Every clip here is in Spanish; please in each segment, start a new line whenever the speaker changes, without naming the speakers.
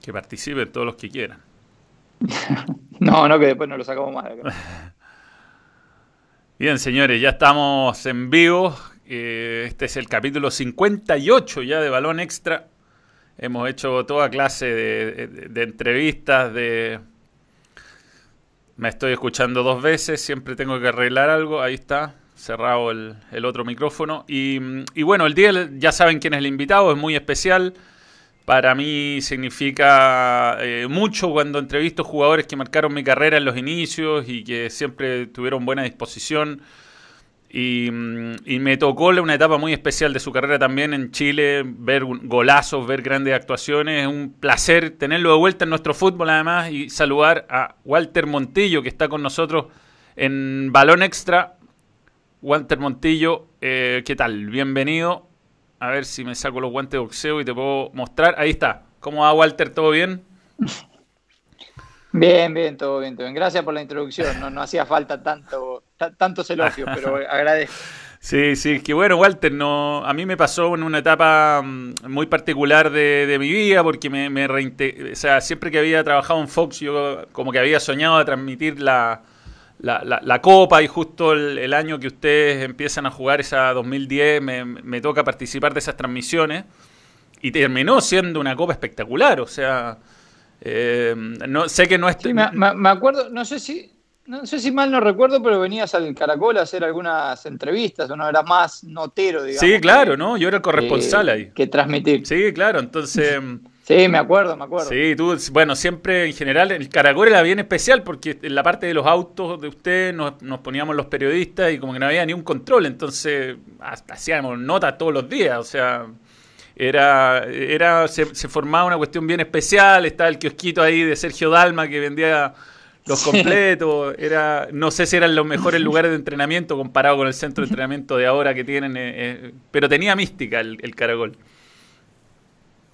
Que participen todos los que quieran.
no, no, que después no lo sacamos más de
acá. Bien, señores, ya estamos en vivo. Eh, este es el capítulo 58 ya de Balón Extra. Hemos hecho toda clase de, entrevistas, de... Me estoy escuchando dos veces, siempre tengo que arreglar algo. Ahí está, cerrado el, otro micrófono. Y, y, bueno, el día ya saben quién es el invitado, es muy especial. Para mí significa eh, mucho cuando entrevisto jugadores que marcaron mi carrera en los inicios y que siempre tuvieron buena disposición. Y, mm, me tocó una etapa muy especial de su carrera también en Chile, ver golazos, ver grandes actuaciones. Es un placer tenerlo de vuelta en nuestro fútbol además y saludar a Walter Montillo que está con nosotros en Balón Extra. Walter Montillo, eh, ¿qué tal? Bienvenido. A ver si me saco los guantes de boxeo y te puedo mostrar. Ahí está. ¿Cómo va, Walter? ¿Todo bien?
Bien, bien, todo bien, todo bien. Gracias por la introducción. No, no hacía falta tanto, tantos elogios, pero agradezco.
Sí, sí, que bueno, Walter, no, a mí me pasó en una etapa mm, muy particular de, mi vida, porque me, me o sea, siempre que había trabajado en Fox, yo como que había soñado de transmitir la, la, la, Copa y justo el, año que ustedes empiezan a jugar esa 2010 me, me, toca participar de esas transmisiones y terminó siendo una Copa espectacular, o sea, eh, no sé que no es...
me, acuerdo, no sé si... No sé si mal no recuerdo, pero venías al Caracol a hacer algunas entrevistas, o no era más notero, digamos.
Sí, claro, ¿no? Yo era corresponsal ahí.
Que transmitir.
Sí, claro, entonces...
Sí, me acuerdo, me acuerdo.
Sí, tú, bueno, siempre en general, el Caracol era bien especial porque en la parte de los autos de usted nos, poníamos los periodistas y como que no había ni un control, entonces hacíamos notas todos los días, o sea, era, era se, formaba una cuestión bien especial, estaba el kiosquito ahí de Sergio Dalma que vendía los completos, era, no sé si eran los mejores lugares de entrenamiento comparado con el centro de entrenamiento de ahora que tienen, eh, eh, pero tenía mística el, el Caracol.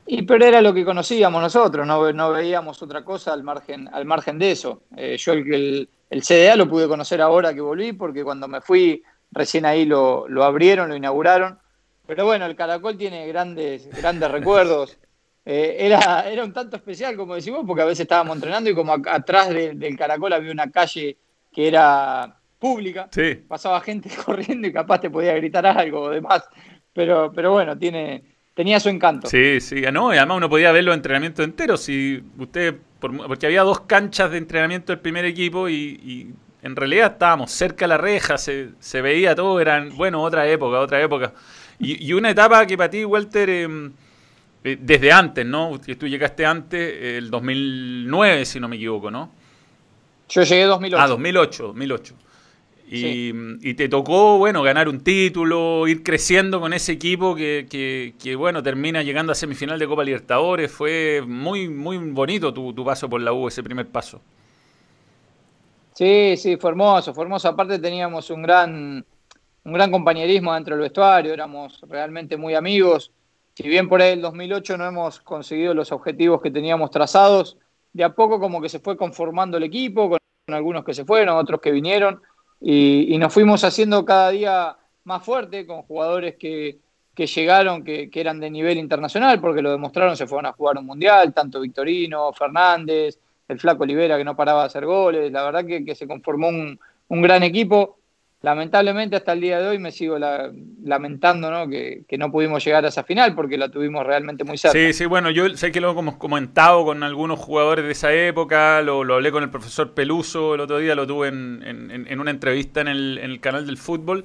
Y pero era lo que conocíamos nosotros, no, no veíamos otra cosa al margen, al margen de eso. Eh, yo el, el, CDA lo pude conocer ahora que volví, porque cuando me fui, recién ahí lo, lo abrieron, lo inauguraron. Pero bueno, el Caracol tiene grandes, grandes recuerdos. Eh, era, era un tanto especial, como decimos, porque a veces estábamos entrenando y como atrás del Caracol había una calle que era pública, pasaba gente corriendo y capaz te podía gritar algo o demás. Pero, pero bueno, tiene, tenía su encanto.
Sí, sí, no, y además uno podía ver los entrenamientos enteros. Si usted, porque había dos canchas de entrenamiento del primer equipo y, en realidad estábamos cerca de la reja, se, se, veía todo, eran, bueno, otra época, otra época. Y, una etapa que para ti, Walter, em, eh, desde antes, ¿no? Tú llegaste antes, el 2009, si no me equivoco, ¿no?
Yo llegué 2008.
Ah, 2008, 2008. Y, te tocó, bueno, ganar un título, ir creciendo con ese equipo que, que, bueno, termina llegando a semifinal de Copa Libertadores. Fue muy, muy bonito tu, tu, paso por la U, ese primer paso.
Sí, sí, fue hermoso, fue hermoso. Aparte teníamos un gran, un gran compañerismo dentro del vestuario, éramos realmente muy amigos. Si bien por ahí el 2008 no hemos conseguido los objetivos que teníamos trazados, de a poco como que se fue conformando el equipo, con algunos que se fueron, otros que vinieron y, nos fuimos haciendo cada día más fuerte con jugadores que, llegaron, que, eran de nivel internacional, porque lo demostraron, se fueron a jugar un mundial, tanto Victorino, Fernández, el Flaco Olivera que no paraba de hacer goles, la verdad que, se conformó un, un gran equipo lamentablemente hasta el día de hoy me sigo lamentando ¿no? Que, no pudimos llegar a esa final porque la tuvimos realmente muy cerca.
Sí, sí, bueno, yo sé que lo hemos comentado con algunos jugadores de esa época, lo, hablé con el profesor Peluso el otro día, lo tuve en, una entrevista en el, canal del fútbol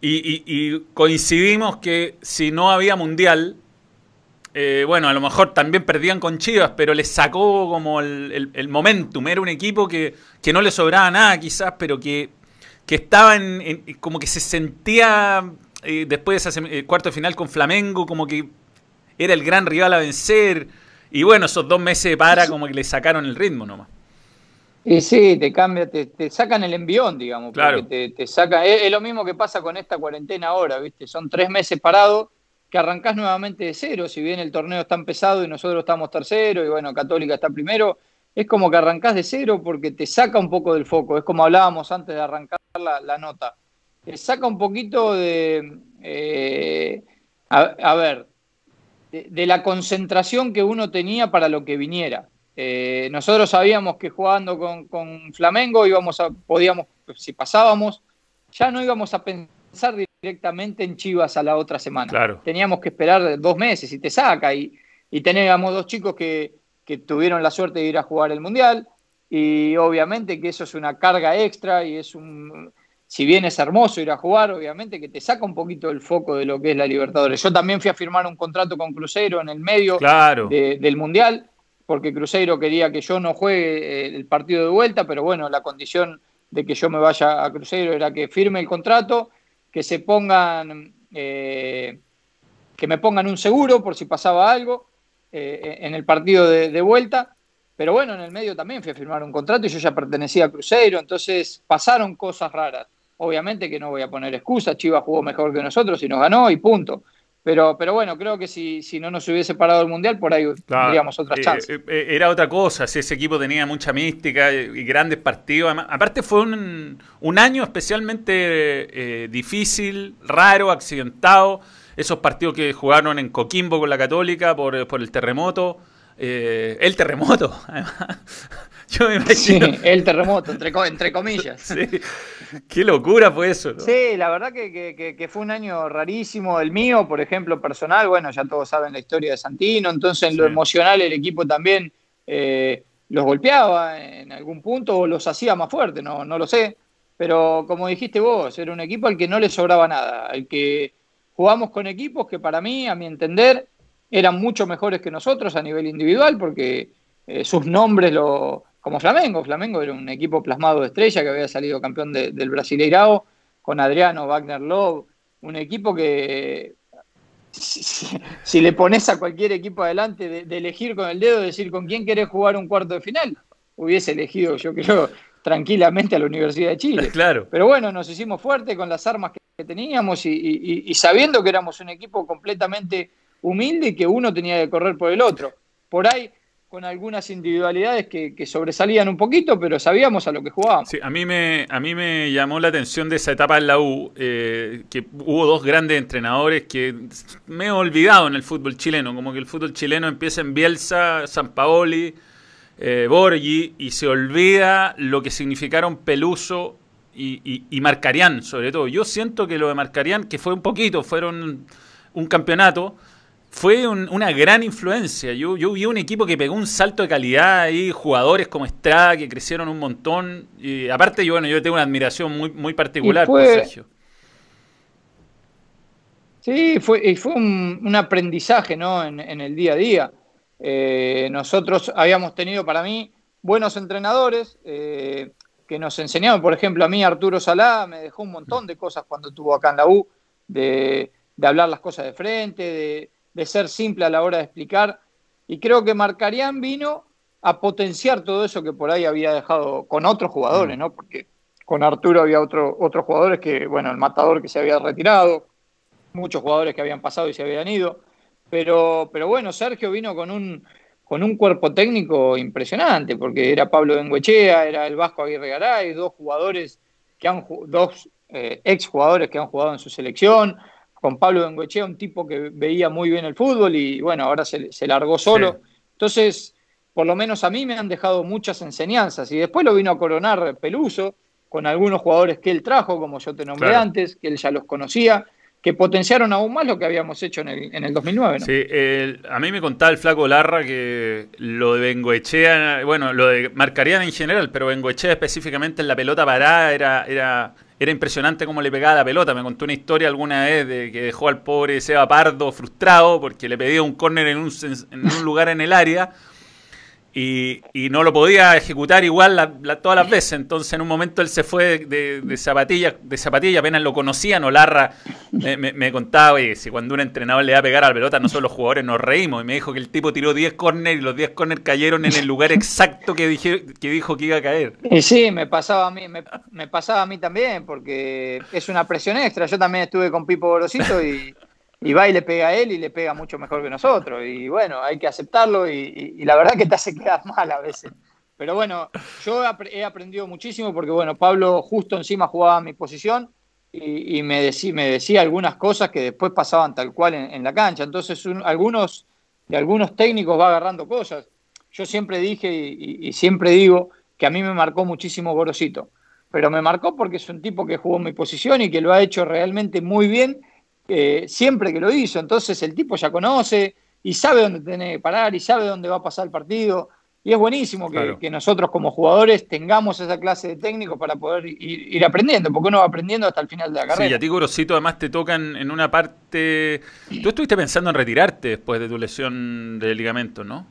y, coincidimos que si no había mundial, eh, bueno, a lo mejor también perdían con Chivas, pero les sacó como el, el momentum, era un equipo que, que no le sobraba nada quizás, pero que que estaba en, como que se sentía eh, después de ese eh, cuarto de final con Flamengo, como que era el gran rival a vencer. Y bueno, esos dos meses de para como que le sacaron el ritmo nomás.
Y sí, te cambia, te, sacan el envión, digamos. Claro. Te, te saca, es, lo mismo que pasa con esta cuarentena ahora, ¿viste? Son tres meses parados que arrancás nuevamente de cero, si bien el torneo está empezado y nosotros estamos tercero y bueno, Católica está primero, es como que arrancás de cero porque te saca un poco del foco, es como hablábamos antes de arrancar la, nota, te saca un poquito de, eh, a, ver, de, la concentración que uno tenía para lo que viniera. Eh, nosotros sabíamos que jugando con, Flamengo íbamos a, podíamos, si pasábamos, ya no íbamos a pensar directamente en Chivas a la otra semana. Teníamos que esperar dos meses y te saca. Y, y teníamos dos chicos que, que tuvieron la suerte de ir a jugar el Mundial. Y obviamente que eso es una carga extra y es un, si bien es hermoso ir a jugar, obviamente que te saca un poquito el foco de lo que es la Libertadores. Yo también fui a firmar un contrato con Cruzeiro en el medio del Mundial, porque Cruzeiro quería que yo no juegue eh, el partido de vuelta, pero bueno, la condición de que yo me vaya a Cruzeiro era que firme el contrato, que se pongan, eh, que me pongan un seguro por si pasaba algo eh, en el partido de, de vuelta. Pero bueno, en el medio también fui a firmar un contrato y yo ya pertenecía a Cruzeiro, entonces pasaron cosas raras. Obviamente que no voy a poner excusas, Chivas jugó mejor que nosotros y nos ganó y punto. Pero, pero bueno, creo que si, si no nos hubiese parado el Mundial, por ahí tendríamos otras eh, chances.
Eh, eh, era otra cosa, si ese equipo tenía mucha mística y, grandes partidos. Aparte fue un, un año especialmente difícil, raro, accidentado. Esos partidos que jugaron en Coquimbo con la Católica por, por el terremoto. el terremoto,
Yo me imagino. Sí, el terremoto, entre, entre comillas.
Sí. Qué locura fue eso.
Sí, la verdad que, fue un año rarísimo. El mío, por ejemplo, personal, bueno, ya todos saben la historia de Santino, entonces en lo emocional el equipo también eh, los golpeaba en algún punto o los hacía más fuertes, no, no lo sé. Pero como dijiste vos, era un equipo al que no le sobraba nada, al que jugamos con equipos que para mí, a mi entender, eran mucho mejores que nosotros a nivel individual, porque eh, sus nombres lo como Flamengo. Flamengo era un equipo plasmado de estrella que había salido campeón del Brasileirao con Adriano, Wagner Love, un equipo que si, le pones a cualquier equipo adelante de, elegir con el dedo, decir con quién querés jugar un cuarto de final, hubiese elegido, yo creo, tranquilamente a la Universidad de Chile.
Claro.
Pero bueno, nos hicimos fuertes con las armas que teníamos y sabiendo que éramos un equipo completamente humilde y que uno tenía que correr por el otro. Por ahí con algunas individualidades que, sobresalían un poquito, pero sabíamos a lo que jugábamos.
Sí, a mí me, a mí me llamó la atención de esa etapa en la U, eh, que hubo dos grandes entrenadores que me he olvidado en el fútbol chileno, como que el fútbol chileno empieza en Bielsa, San Paoli, eh, Borgi, y se olvida lo que significaron Peluso y, y, Marcarián, sobre todo. Yo siento que lo de Marcarián, que fue un poquito, fueron un campeonato, fue una gran influencia. Yo, yo vi un equipo que pegó un salto de calidad ahí, jugadores como Estrada que crecieron un montón. Y aparte, yo, bueno, yo tengo una admiración muy, muy particular por Sergio.
Sí, fue, fue un, aprendizaje ¿no? en, el día a día. Eh, nosotros habíamos tenido para mí buenos entrenadores eh, que nos enseñaban, por ejemplo, a mí Arturo Salá me dejó un montón de cosas cuando estuvo acá en la U, de, hablar las cosas de frente, de, ser simple a la hora de explicar. Y creo que Marcarián vino a potenciar todo eso que por ahí había dejado con otros jugadores. ¿no? Porque con Arturo había otro, otros jugadores que, bueno, el matador que se había retirado, muchos jugadores que habían pasado y se habían ido. Pero, pero bueno, Sergio vino con un, con un cuerpo técnico impresionante, porque era Pablo Benguechea, era el Vasco Aguirre Garay, dos jugadores que han dos eh, ex jugadores que han jugado en su selección, con Pablo Bengoechea, un tipo que veía muy bien el fútbol y bueno, ahora se, largó solo. Entonces, por lo menos a mí me han dejado muchas enseñanzas. Y después lo vino a coronar Peluso con algunos jugadores que él trajo, como yo te nombré antes, que él ya los conocía, que potenciaron aún más lo que habíamos hecho en el, en el 2009.
Sí, a mí me contaba el flaco Larra que lo de Bengoechea, bueno, lo de Marcarían en general, pero Bengoechea específicamente en la pelota parada era, era era impresionante cómo le pegaba la pelota. Me contó una historia alguna vez de que dejó al pobre Seba Pardo frustrado porque le pedía un córner en un, en un lugar en el área y, y, no lo podía ejecutar igual todas las veces. Entonces, en un momento él se fue de, zapatillas, de zapatilla, apenas lo conocían. Olarra me, me, contaba, y si cuando un entrenador le da a pegar a la pelota, nosotros los jugadores nos reímos. Y me dijo que el tipo tiró 10 córner y los 10 córner cayeron en el lugar exacto que, dije, que dijo que iba a caer.
Y sí, me pasaba a mí, me, me pasaba a mí también, porque es una presión extra. Yo también estuve con Pipo Gorosito y y va y le pega a él y le pega mucho mejor que nosotros. Y bueno, hay que aceptarlo y, la verdad que te hace quedar mal a veces. Pero bueno, yo he aprendido muchísimo porque bueno, Pablo justo encima jugaba mi posición y, me, decía, me decía algunas cosas que después pasaban tal cual en, la cancha. Entonces, algunos de algunos técnicos va agarrando cosas. Yo siempre dije y, siempre digo que a mí me marcó muchísimo Gorosito, pero me marcó porque es un tipo que jugó en mi posición y que lo ha hecho realmente muy bien eh, siempre que lo hizo. Entonces, el tipo ya conoce y sabe dónde tiene que parar y sabe dónde va a pasar el partido y es buenísimo que, nosotros como jugadores tengamos esa clase de técnicos para poder ir, aprendiendo, porque uno va aprendiendo hasta el final de la carrera.
Sí, y a ti, Gorosito, además te tocan en una parte... Tú estuviste pensando en retirarte después de tu lesión de ligamento, ¿no?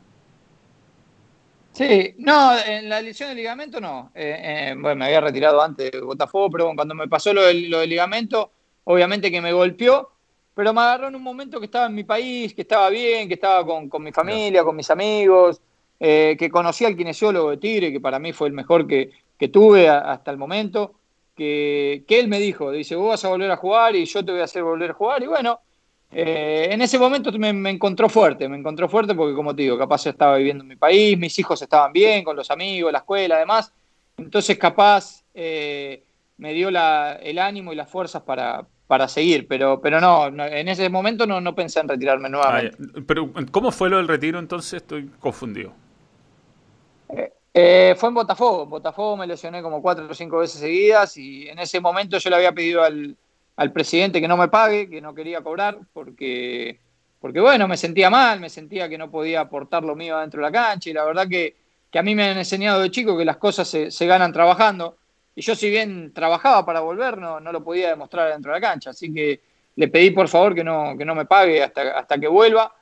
Sí, no, en la lesión de ligamento no. Eh, eh, bueno, me había retirado antes de Botafogo, pero cuando me pasó lo del, lo ligamento, obviamente que me golpeó, pero me agarró en un momento que estaba en mi país, que estaba bien, que estaba con, con mi familia, con mis amigos eh, que conocí al kinesiólogo de Tigre, que para mí fue el mejor que, tuve hasta el momento, que, él me dijo, dice, vos vas a volver a jugar y yo te voy a hacer volver a jugar. Y bueno, eh, en ese momento me, encontró fuerte, me encontró fuerte porque como te digo, capaz estaba viviendo en mi país, mis hijos estaban bien, con los amigos, la escuela, además. Entonces capaz eh, me dio el ánimo y las fuerzas para, para seguir, pero, pero no, en ese momento no, no pensé en retirarme nuevamente.
pero ¿cómo fue lo del retiro entonces? Estoy confundido.
Eh, fue en Botafogo. En Botafogo me lesioné como cuatro o cinco veces seguidas y en ese momento yo le había pedido al, presidente que no me pague, que no quería cobrar, porque, porque bueno, me sentía mal, me sentía que no podía aportar lo mío dentro de la cancha y la verdad que, a mí me han enseñado de chico que las cosas se, ganan trabajando y yo si bien trabajaba para volver, no, no lo podía demostrar dentro de la cancha, así que le pedí por favor que no, que no me pague hasta, hasta que vuelva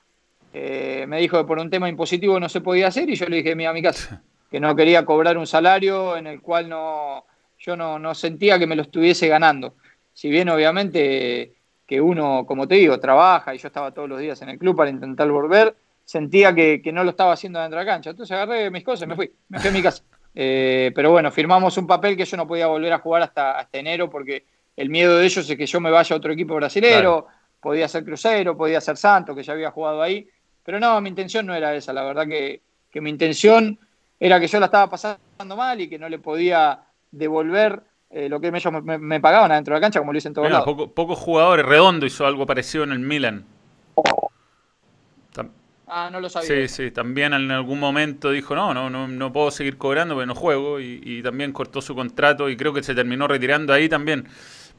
eh, me dijo que por un tema impositivo no se podía hacer y yo le dije, mira, a mi casa, que no quería cobrar un salario en el cual no, yo no, sentía que me lo estuviese ganando. Si bien obviamente que uno, como te digo, trabaja y yo estaba todos los días en el club para intentar volver, sentía que, no lo estaba haciendo dentro de la cancha. Entonces agarré mis cosas y me fui, me fui a mi casa. Eh, pero bueno, firmamos un papel que yo no podía volver a jugar hasta, hasta enero porque el miedo de ellos es que yo me vaya a otro equipo brasilero, podía ser Cruzeiro, podía ser Santos, que ya había jugado ahí, pero no, mi intención no era esa, la verdad que, mi intención era que yo la estaba pasando mal y que no le podía devolver eh, lo que ellos me, pagaban adentro de la cancha, como lo dicen todos lados.
pocos jugadores, Redondo hizo algo parecido en el Milan.
Ah, no lo sabía.
Sí, sí, también en algún momento dijo, no, no, no, no puedo seguir cobrando porque no juego y, y también cortó su contrato y creo que se terminó retirando ahí también.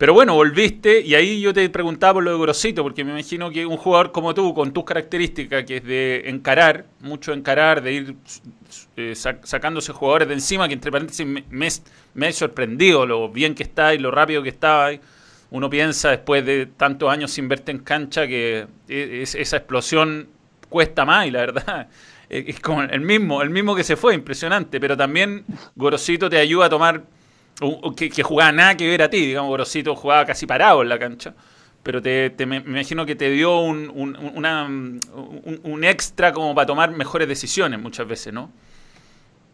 Pero bueno, volviste y ahí yo te preguntaba por lo de Grosito, porque me imagino que un jugador como tú, con tus características, que es de encarar, mucho encarar, de ir eh, sacándose jugadores de encima, que entre paréntesis me, ha sorprendido lo bien que está y lo rápido que está. Uno piensa después de tantos años sin verte en cancha que e, esa explosión cuesta más y la verdad es como el mismo, el mismo que se fue, impresionante. Pero también Gorosito te ayuda a tomar que, jugaba nada que ver a ti, digamos, Gorosito jugaba casi parado en la cancha, pero te, me, imagino que te dio un, un, extra como para tomar mejores decisiones muchas veces, ¿no?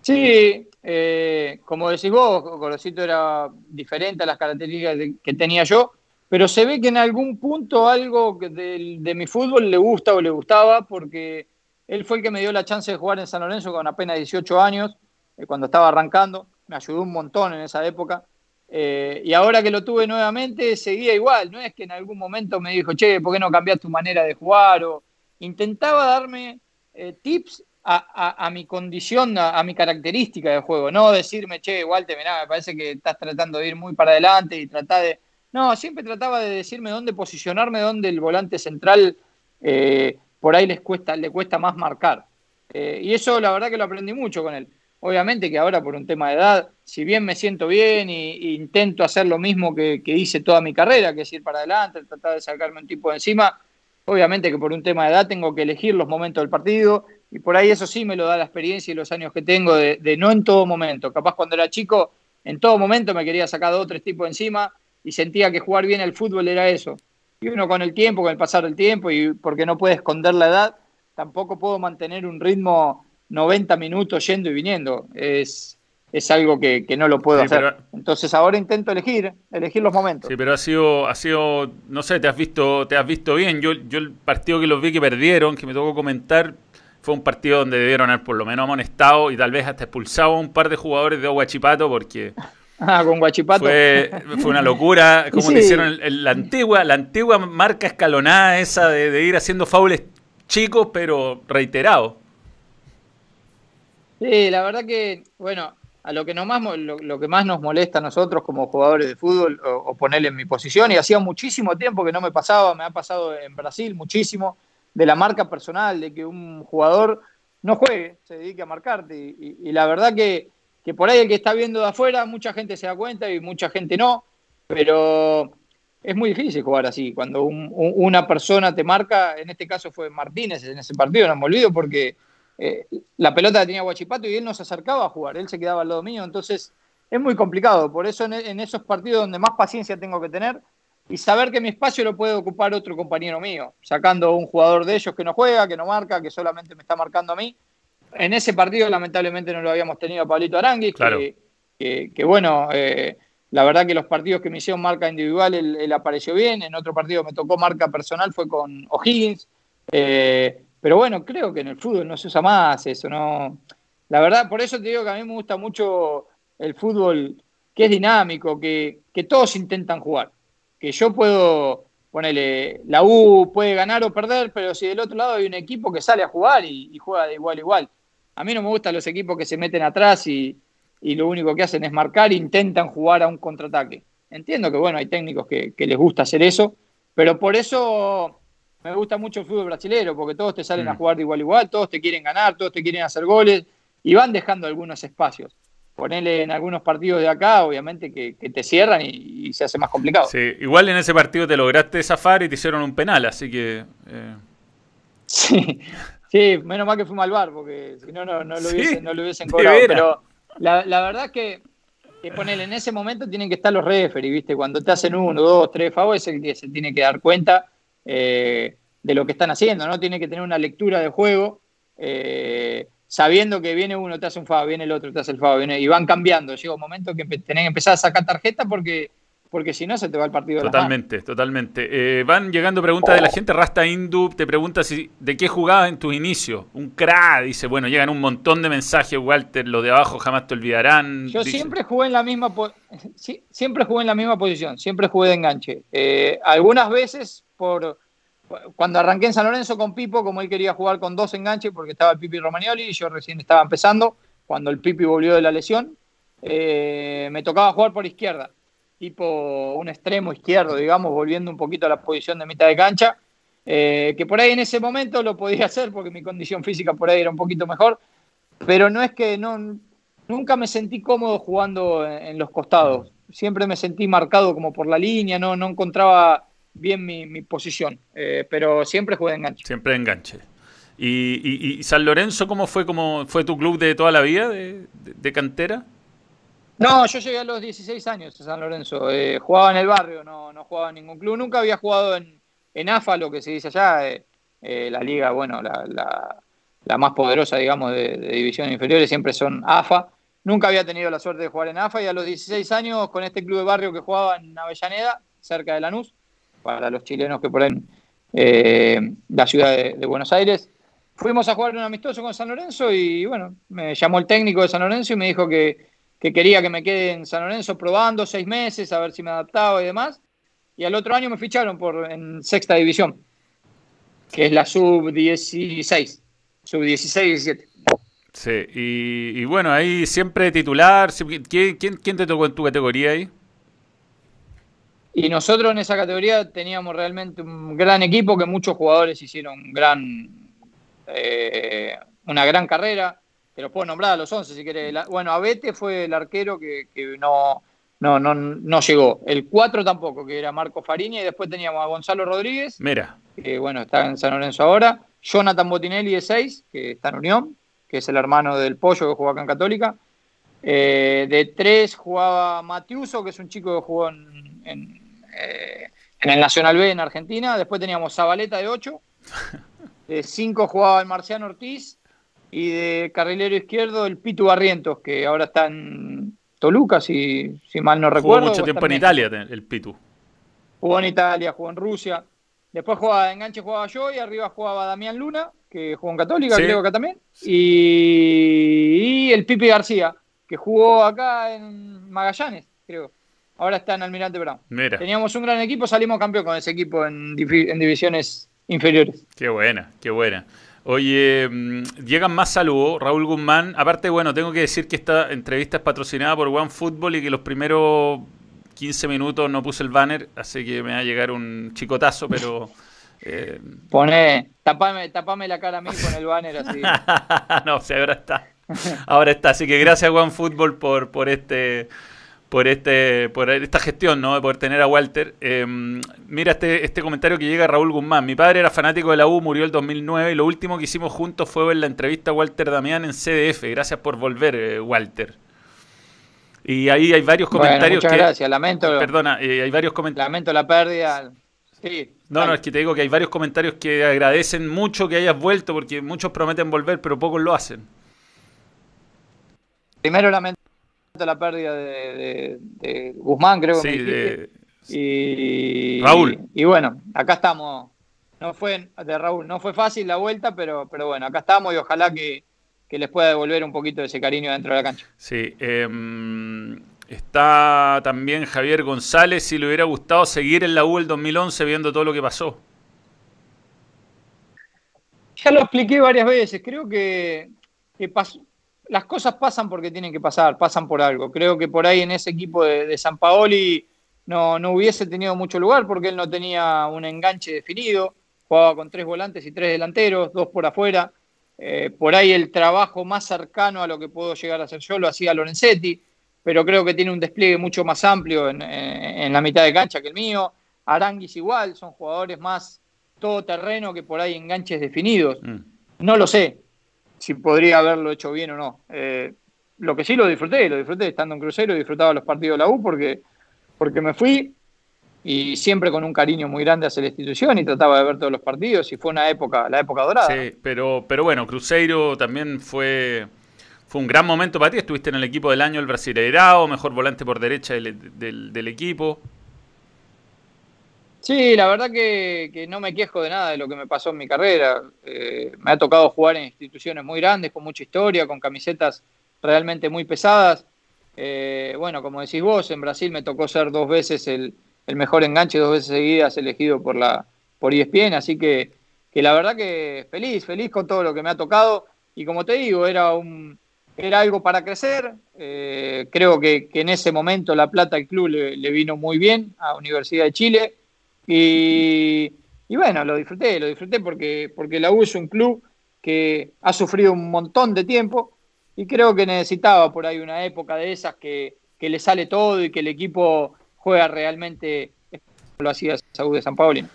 Sí, eh, como decís vos, Gorosito era diferente a las características que tenía yo, pero se ve que en algún punto algo de, de mi fútbol le gusta o le gustaba, porque él fue el que me dio la chance de jugar en San Lorenzo con apenas 18 años, eh, cuando estaba arrancando me ayudó un montón en esa época. Eh, y ahora que lo tuve nuevamente, seguía igual. No es que en algún momento me dijo, che, ¿por qué no cambias tu manera de jugar? O intentaba darme eh, tips a, mi condición, a, mi característica de juego. No decirme, che, Walter, mirá, me parece que estás tratando de ir muy para adelante y tratar de. No, siempre trataba de decirme dónde posicionarme, dónde el volante central eh, por ahí les cuesta, le cuesta más marcar. y eso la verdad que lo aprendí mucho con él. Obviamente que ahora por un tema de edad, si bien me siento bien e, intento hacer lo mismo que, hice toda mi carrera, que es ir para adelante, tratar de sacarme un tipo de encima, obviamente que por un tema de edad tengo que elegir los momentos del partido y por ahí eso sí me lo da la experiencia y los años que tengo de, no en todo momento. Capaz cuando era chico, en todo momento me quería sacar dos o tres tipos encima y sentía que jugar bien el fútbol era eso. Y uno con el tiempo, con el pasar del tiempo y porque no puede esconder la edad, tampoco puedo mantener un ritmo 90 minutos yendo y viniendo. Es, es algo que, no lo puedo hacer. Entonces ahora intento elegir, elegir los momentos.
Sí, pero ha sido, ha sido, no sé, te has visto, te has visto bien. Yo, yo el partido que los vi que perdieron, que me tocó comentar, fue un partido donde debieron haber por lo menos amonestado y tal vez hasta expulsado a un par de jugadores de Aguachipato porque
Ah, con Guachipato.
Fue, fue una locura, como te hicieron la antigua, la antigua marca escalonada esa de, ir haciendo faules chicos, pero reiterados.
Sí, la verdad que, bueno, a lo que, más, lo, que más nos molesta a nosotros como jugadores de fútbol, o, ponerle en mi posición, y hacía muchísimo tiempo que no me pasaba, me ha pasado en Brasil muchísimo, de la marca personal, de que un jugador no juegue, se dedique a marcarte. Y, la verdad que, que, por ahí el que está viendo de afuera, mucha gente se da cuenta y mucha gente no, pero es muy difícil jugar así. Cuando una persona te marca, en este caso fue Martínez en ese partido, no me olvido, porque eh, la pelota tenía Guachipato y él no se acercaba a jugar, él se quedaba al lado mío, entonces es muy complicado. Por eso en, esos partidos donde más paciencia tengo que tener y saber que mi espacio lo puede ocupar otro compañero mío, sacando un jugador de ellos que no juega, que no marca, que solamente me está marcando a mí. En ese partido lamentablemente no lo habíamos tenido a Pablito Aranguis, que, bueno, eh, la verdad que los partidos que me hicieron marca individual él, apareció bien, en otro partido me tocó marca personal, fue con O'Higgins. Eh, pero bueno, creo que en el fútbol no se usa más eso, ¿no? La verdad, por eso te digo que a mí me gusta mucho el fútbol que es dinámico, que, todos intentan jugar. Que yo puedo ponerle, la U puede ganar o perder, pero si del otro lado hay un equipo que sale a jugar y, juega de igual a igual. A mí no me gustan los equipos que se meten atrás y, lo único que hacen es marcar e intentan jugar a un contraataque. Entiendo que, bueno, hay técnicos que, que les gusta hacer eso, pero por eso me gusta mucho el fútbol brasileño porque todos te salen a mm. jugar de igual a igual, todos te quieren ganar, todos te quieren hacer goles y van dejando algunos espacios. Ponele en algunos partidos de acá, obviamente, que, te cierran y, se hace más complicado.
Sí, igual en ese partido te lograste zafar y te hicieron un penal, así que. Eh.
Sí, sí, menos mal que fuimos al bar, porque si no, no, lo, hubiesen, no lo hubiesen cobrado. Pero la, verdad es que, que ponele, en ese momento tienen que estar los referees, ¿viste? Cuando te hacen uno, dos, tres favores, es el que se tiene que dar cuenta eh, de lo que están haciendo, ¿no? Tiene que tener una lectura de juego, eh, sabiendo que viene uno, te hace un FAO, viene el otro, te hace el FAO, viene, y van cambiando. Llega un momento que tenés que empezar a sacar tarjeta porque porque si no se te va el partido.
Totalmente, totalmente. Eh, van llegando preguntas de la gente. Rasta Indu te pregunta si de qué jugabas en tus inicios. Un crack, dice. Bueno, llegan un montón de mensajes, Walter. Los de abajo jamás te olvidarán.
Yo siempre jugué en la misma siempre jugué en la misma posición. Siempre jugué de enganche. Eh, algunas veces por cuando arranqué en San Lorenzo con Pipo, como él quería jugar con dos enganches porque estaba el Pipi Romagnoli y yo recién estaba empezando cuando el Pipi volvió de la lesión. Eh, me tocaba jugar por izquierda tipo un extremo izquierdo, digamos, volviendo un poquito a la posición de mitad de cancha, eh, que por ahí en ese momento lo podía hacer porque mi condición física por ahí era un poquito mejor, pero no es que no, nunca me sentí cómodo jugando en, los costados, siempre me sentí marcado como por la línea, no, no encontraba bien mi, posición, eh, pero siempre jugué de enganche.
Siempre de enganche. ¿Y, San Lorenzo cómo fue, cómo fue tu club de toda la vida, de cantera?
No, yo llegué a los 16 años a San Lorenzo. Eh, jugaba en el barrio, no, no jugaba en ningún club. Nunca había jugado en, en AFA, lo que se dice allá, eh, eh, la liga, bueno, la, más poderosa, digamos, de, divisiones inferiores, siempre son AFA. Nunca había tenido la suerte de jugar en AFA y a los 16 años con este club de barrio que jugaba en Avellaneda, cerca de Lanús, para los chilenos que por ahí la ciudad de, de Buenos Aires, fuimos a jugar un amistoso con San Lorenzo y bueno, me llamó el técnico de San Lorenzo y me dijo que que quería que me quede en San Lorenzo probando seis meses, a ver si me adaptaba y demás. Y al otro año me ficharon por, en sexta división, que es la sub-16, sub-16-17.
Sí, y, bueno, ahí siempre titular. ¿Quién, quién, te tocó en tu categoría ahí?
Y nosotros en esa categoría teníamos realmente un gran equipo que muchos jugadores hicieron gran, eh, una gran carrera te los puedo nombrar a los 11 si querés. bueno, Abete fue el arquero que, no, no, no, no llegó. El 4 tampoco, que era Marco Farini, y después teníamos a Gonzalo Rodríguez.
Mira.
Que bueno, está en San Lorenzo ahora. Jonathan Botinelli de 6, que está en Unión, que es el hermano del Pollo que juega acá en Católica. Eh, de 3 jugaba Matiuso, que es un chico que jugó en, eh, en, el Nacional B en Argentina. Después teníamos Zabaleta de 8. De 5 jugaba el Marciano Ortiz y de carrilero izquierdo el Pitu Barrientos, que ahora está en Toluca, si, si mal no recuerdo.
Jugó mucho tiempo en Italia el Pitu.
Jugó en Italia, jugó en Rusia. Después jugaba de enganche, jugaba yo y arriba jugaba Damián Luna, que jugó en Católica, creo que acá también. Y, el Pipi García, que jugó acá en Magallanes, creo. Ahora está en Almirante Brown.
Mira.
Teníamos un gran equipo, salimos campeón con ese equipo en, en divisiones inferiores.
Qué buena, qué buena. Oye, mm, llegan más saludos. Raúl Guzmán. Aparte, bueno, tengo que decir que esta entrevista es patrocinada por OneFootball y que los primeros 15 minutos no puse el banner, así que me va a llegar un chicotazo, pero...
Eh... Pone, tapame, tapame la cara a mí con el banner así.
no, sí, ahora está. Ahora está. Así que gracias OneFootball por, por este por este por esta gestión, ¿no? De poder tener a Walter. Em, mira este, este comentario que llega a Raúl Guzmán. Mi padre era fanático de la U, murió el 2009 y lo último que hicimos juntos fue ver la entrevista a Walter Damián en CDF. Gracias por volver, eh, Walter. Y ahí hay varios comentarios
muchas gracias, lamento.
Perdona, eh, hay varios comentarios.
Lamento la pérdida. Sí,
no, no, es que te digo que hay varios comentarios que agradecen mucho que hayas vuelto porque muchos prometen volver, pero pocos lo hacen.
Primero lamento la pérdida de, Guzmán, creo que y
Raúl.
Y, bueno, acá estamos. No fue de Raúl, no fue fácil la vuelta, pero, pero bueno, acá estamos y ojalá que, les pueda devolver un poquito de ese cariño dentro de la cancha.
Sí, em, está también Javier González, si le hubiera gustado seguir en la U el 2011 viendo todo lo que pasó.
Ya lo expliqué varias veces, creo que, que pasó, las cosas pasan porque tienen que pasar, pasan por algo. Creo que por ahí en ese equipo de, San Paoli no, no, hubiese tenido mucho lugar porque él no tenía un enganche definido, jugaba con tres volantes y tres delanteros, dos por afuera. Eh, por ahí el trabajo más cercano a lo que puedo llegar a hacer yo lo hacía Lorenzetti, pero creo que tiene un despliegue mucho más amplio en, la mitad de cancha que el mío. Aranguis igual, son jugadores más todoterreno que por ahí enganches definidos. Mm. No lo sé, si podría haberlo hecho bien o no. Eh, lo que sí lo disfruté, lo disfruté estando en crucero, disfrutaba los partidos de la U porque, porque me fui y siempre con un cariño muy grande hacia la institución y trataba de ver todos los partidos y fue una época, la época dorada.
Sí, pero, pero bueno, Cruzeiro también fue, fue un gran momento para ti, estuviste en el equipo del año el Brasileirao, mejor volante por derecha del, del equipo.
Sí, la verdad que, no me quejo de nada de lo que me pasó en mi carrera. Eh, me ha tocado jugar en instituciones muy grandes, con mucha historia, con camisetas realmente muy pesadas. Eh, bueno, como decís vos, en Brasil me tocó ser dos veces el, mejor enganche, dos veces seguidas elegido por la por ESPN, así que, que la verdad que feliz, feliz con todo lo que me ha tocado. Y como te digo, era un era algo para crecer. Eh, creo que, en ese momento La Plata, el club, le, le vino muy bien a Universidad de Chile y, bueno, lo disfruté, lo disfruté porque, porque la U es un club que ha sufrido un montón de tiempo y creo que necesitaba por ahí una época de esas que, le sale todo y que el equipo juega realmente lo hacía Saúl de San Paulino.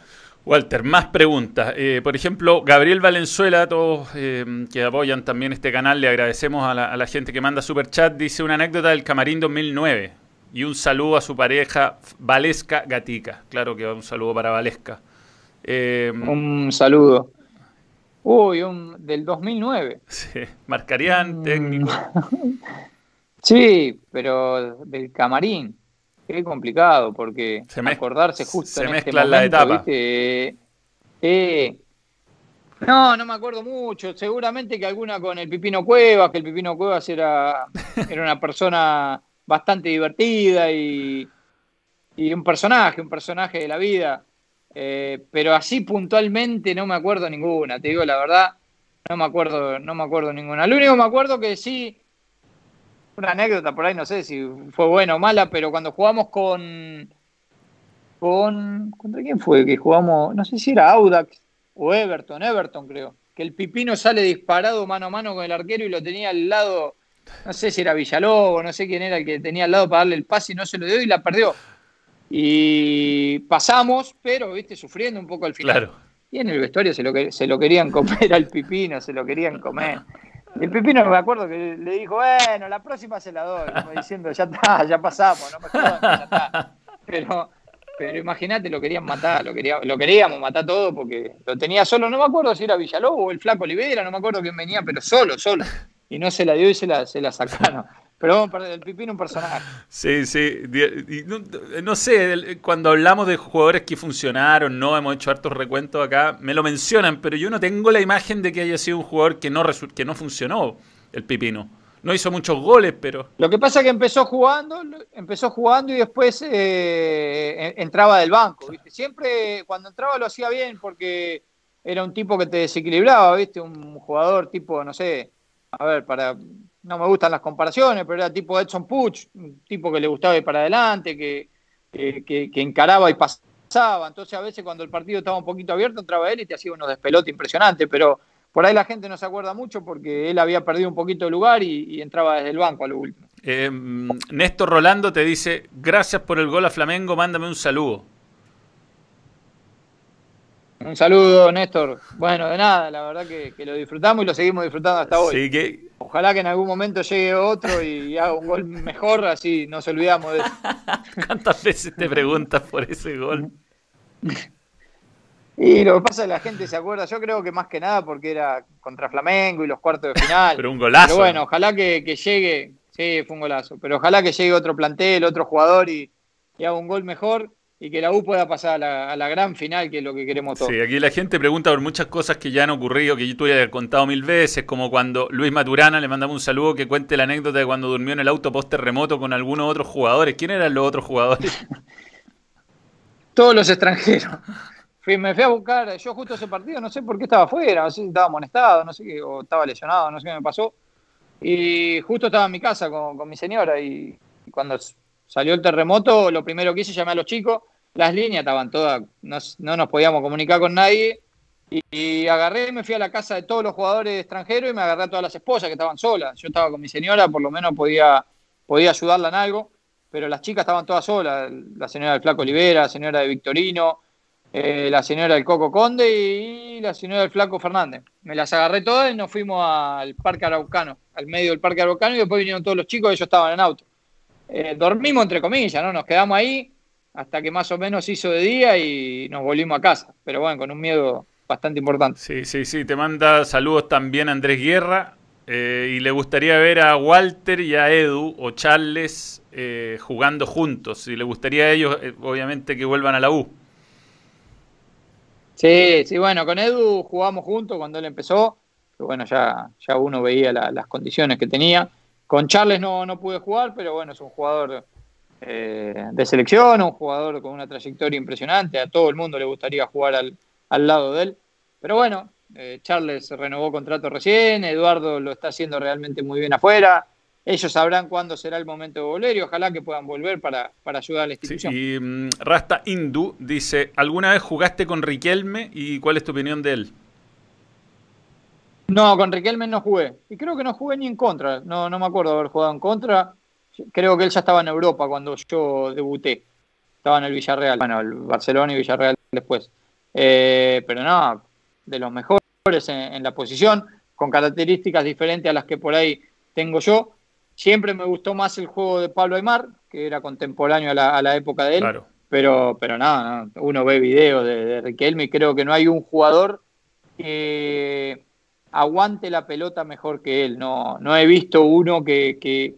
Walter, más preguntas. Eh, por ejemplo, Gabriel Valenzuela, todos eh, que apoyan también este canal, le agradecemos a la, a la gente que manda super chat, dice una anécdota del Camarín 2009. Y un saludo a su pareja, Valesca Gatica. Claro que un saludo para Valesca.
Em, un saludo. Uy, un, del 2009.
Sí, marcarían mm. técnico.
sí, pero del camarín. Qué complicado, porque se acordarse justo
se en este momento, la etapa.
no, no me acuerdo mucho. Seguramente que alguna con el Pipino Cuevas, que el Pipino Cuevas era, era una persona bastante divertida y, un personaje, un personaje de la vida. Eh, pero así puntualmente no me acuerdo ninguna, te digo la verdad, no me acuerdo, no me acuerdo ninguna. Lo único que me acuerdo que sí, una anécdota por ahí, no sé si fue buena o mala, pero cuando jugamos con. con ¿Contra quién fue? Que jugamos, no sé si era Audax o Everton, Everton creo. Que el Pipino sale disparado mano a mano con el arquero y lo tenía al lado no sé si era Villalobos, no sé quién era el que tenía al lado para darle el pase y no se lo dio y la perdió. Y pasamos, pero, viste, sufriendo un poco al final. Y en el vestuario se lo, se lo querían comer al Pipino, se lo querían comer. El Pipino me acuerdo que le dijo, bueno, la próxima se la doy, como diciendo, ya está, ya pasamos, no me jodan, ya está. Pero, pero imagínate, lo querían matar, lo, quería, lo queríamos matar todo porque lo tenía solo, no me acuerdo si era Villalobos o el Flaco Olivera, no me acuerdo quién venía, pero solo, solo y no se la dio y se la, se la sacaron. Pero vamos, el Pipino un personaje.
Sí, sí. No, sé, cuando hablamos de jugadores que funcionaron, no hemos hecho hartos recuentos acá, me lo mencionan, pero yo no tengo la imagen de que haya sido un jugador que no, que no funcionó, el Pipino. No hizo muchos goles, pero.
Lo que pasa es que empezó jugando, empezó jugando y después eh, entraba del banco. ¿viste? Siempre cuando entraba lo hacía bien porque era un tipo que te desequilibraba, ¿viste? Un jugador tipo, no sé, a ver, para. No me gustan las comparaciones, pero era tipo Edson Puch, un tipo que le gustaba ir para adelante, que, que, encaraba y pasaba. Entonces, a veces cuando el partido estaba un poquito abierto, entraba él y te hacía unos despelotes impresionantes, pero por ahí la gente no se acuerda mucho porque él había perdido un poquito de lugar y, entraba desde el banco a lo último.
Eh, Néstor Rolando te dice, gracias por el gol a Flamengo, mándame un saludo.
Un saludo, Néstor. Bueno, de nada, la verdad que, lo disfrutamos y lo seguimos disfrutando hasta hoy. que... Ojalá que en algún momento llegue otro y haga un gol mejor, así nos olvidamos de eso.
¿Cuántas veces te preguntas por ese gol?
Y lo que pasa es que la gente se acuerda, yo creo que más que nada porque era contra Flamengo y los cuartos de final.
pero un golazo.
Pero bueno, ojalá que, llegue, sí, fue un golazo, pero ojalá que llegue otro plantel, otro jugador y, haga un gol mejor y que la U pueda pasar a la, gran final, que es lo que queremos todos.
Sí, aquí la gente pregunta por muchas cosas que ya han ocurrido, que yo tú ya he contado mil veces, como cuando Luis Maturana le mandamos un saludo que cuente la anécdota de cuando durmió en el auto post terremoto con algunos otros jugadores. ¿Quién eran los otros jugadores?
Todos los extranjeros me fui a buscar, yo justo ese partido, no sé por qué estaba afuera, no sé si estaba amonestado, no sé qué, o estaba lesionado, no sé qué me pasó. Y justo estaba en mi casa con, mi señora y, cuando salió el terremoto, lo primero que hice, llamé a los chicos, las líneas estaban todas, no, nos podíamos comunicar con nadie. Y, agarré me fui a la casa de todos los jugadores extranjeros y me agarré a todas las esposas que estaban solas. Yo estaba con mi señora, por lo menos podía, podía ayudarla en algo, pero las chicas estaban todas solas. La señora del Flaco Olivera, la señora de Victorino, eh, la señora del Coco Conde y la señora del Flaco Fernández. Me las agarré todas y nos fuimos al Parque Araucano, al medio del Parque Araucano, y después vinieron todos los chicos, ellos estaban en auto. Eh, dormimos entre comillas, ¿no? Nos quedamos ahí hasta que más o menos hizo de día y nos volvimos a casa. Pero bueno, con un miedo bastante importante.
Sí, sí, sí. Te manda saludos también Andrés Guerra. Eh, y le gustaría ver a Walter y a Edu o Charles jugando juntos. Y le gustaría a ellos, obviamente, que vuelvan a la U.
Sí, sí, bueno, con Edu jugamos juntos cuando él empezó, bueno, ya, ya uno veía las condiciones que tenía. Con Charles no, no pude jugar, pero bueno, es un jugador eh, de selección, un jugador con una trayectoria impresionante, a todo el mundo le gustaría jugar al, al lado de él. Pero bueno, eh, Charles renovó contrato recién, Eduardo lo está haciendo realmente muy bien afuera, ellos sabrán cuándo será el momento de volver y ojalá que puedan volver para, ayudar a la institución.
y mm, Rasta Indu dice, ¿alguna vez jugaste con Riquelme y cuál es tu opinión de él?
No, con Riquelme no jugué. Y creo que no jugué ni en contra. No, no me acuerdo haber jugado en contra. Creo que él ya estaba en Europa cuando yo debuté. Estaba en el Villarreal. Bueno, el Barcelona y Villarreal después. Eh, pero no, de los mejores en, en la posición, con características diferentes a las que por ahí tengo yo Siempre me gustó más el juego de Pablo Aymar, que era contemporáneo a la, época de él. Pero, pero nada, uno ve videos de, Riquelme y creo que no hay un jugador que aguante la pelota mejor que él. No, no he visto uno que,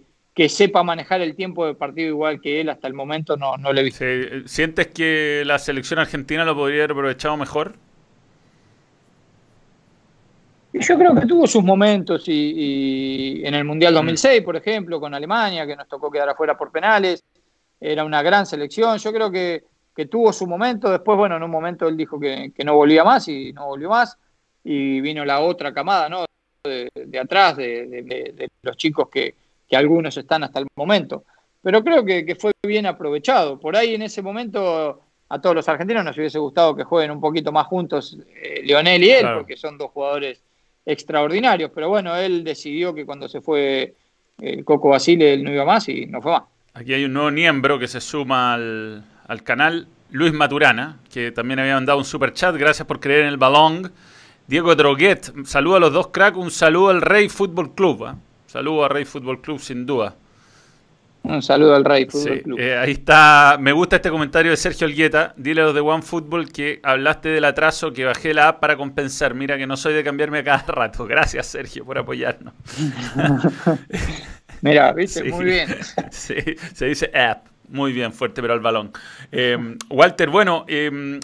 sepa manejar el tiempo de partido igual que él. Hasta el momento no, no le he visto.
¿Sientes que la selección argentina lo podría haber aprovechado mejor?
Yo creo que tuvo sus momentos y, en el Mundial 2006, mm. por ejemplo, con Alemania, que nos tocó quedar afuera por penales, era una gran selección. Yo creo que, tuvo su momento. Después, bueno, en un momento él dijo que, no volvía más y no volvió más. Y vino la otra camada, ¿no? De, atrás, de, los chicos que, algunos están hasta el momento. Pero creo que, fue bien aprovechado. Por ahí en ese momento a todos los argentinos nos hubiese gustado que jueguen un poquito más juntos eh, Lionel y él, porque son dos jugadores extraordinarios, pero bueno, él decidió que cuando se fue el Coco Basile él no iba más y no fue más.
Aquí hay un nuevo miembro que se suma al, canal, Luis Maturana, que también había mandado un super chat, gracias por creer en el balón. Diego Droguet, saludo a los dos cracks, un saludo al Rey Fútbol Club. ¿eh? Saludo al Rey Fútbol Club sin duda.
Un saludo al Rey Fútbol Club.
Eh, ahí está. Me gusta este comentario de Sergio Olgueta. Dile a los de One Football que hablaste del atraso, que bajé la app para compensar. Mira que no soy de cambiarme a cada rato. Gracias, Sergio, por apoyarnos.
Mira, viste, muy bien.
sí, se dice app. Muy bien, fuerte, pero al balón. Eh, Walter, bueno, eh,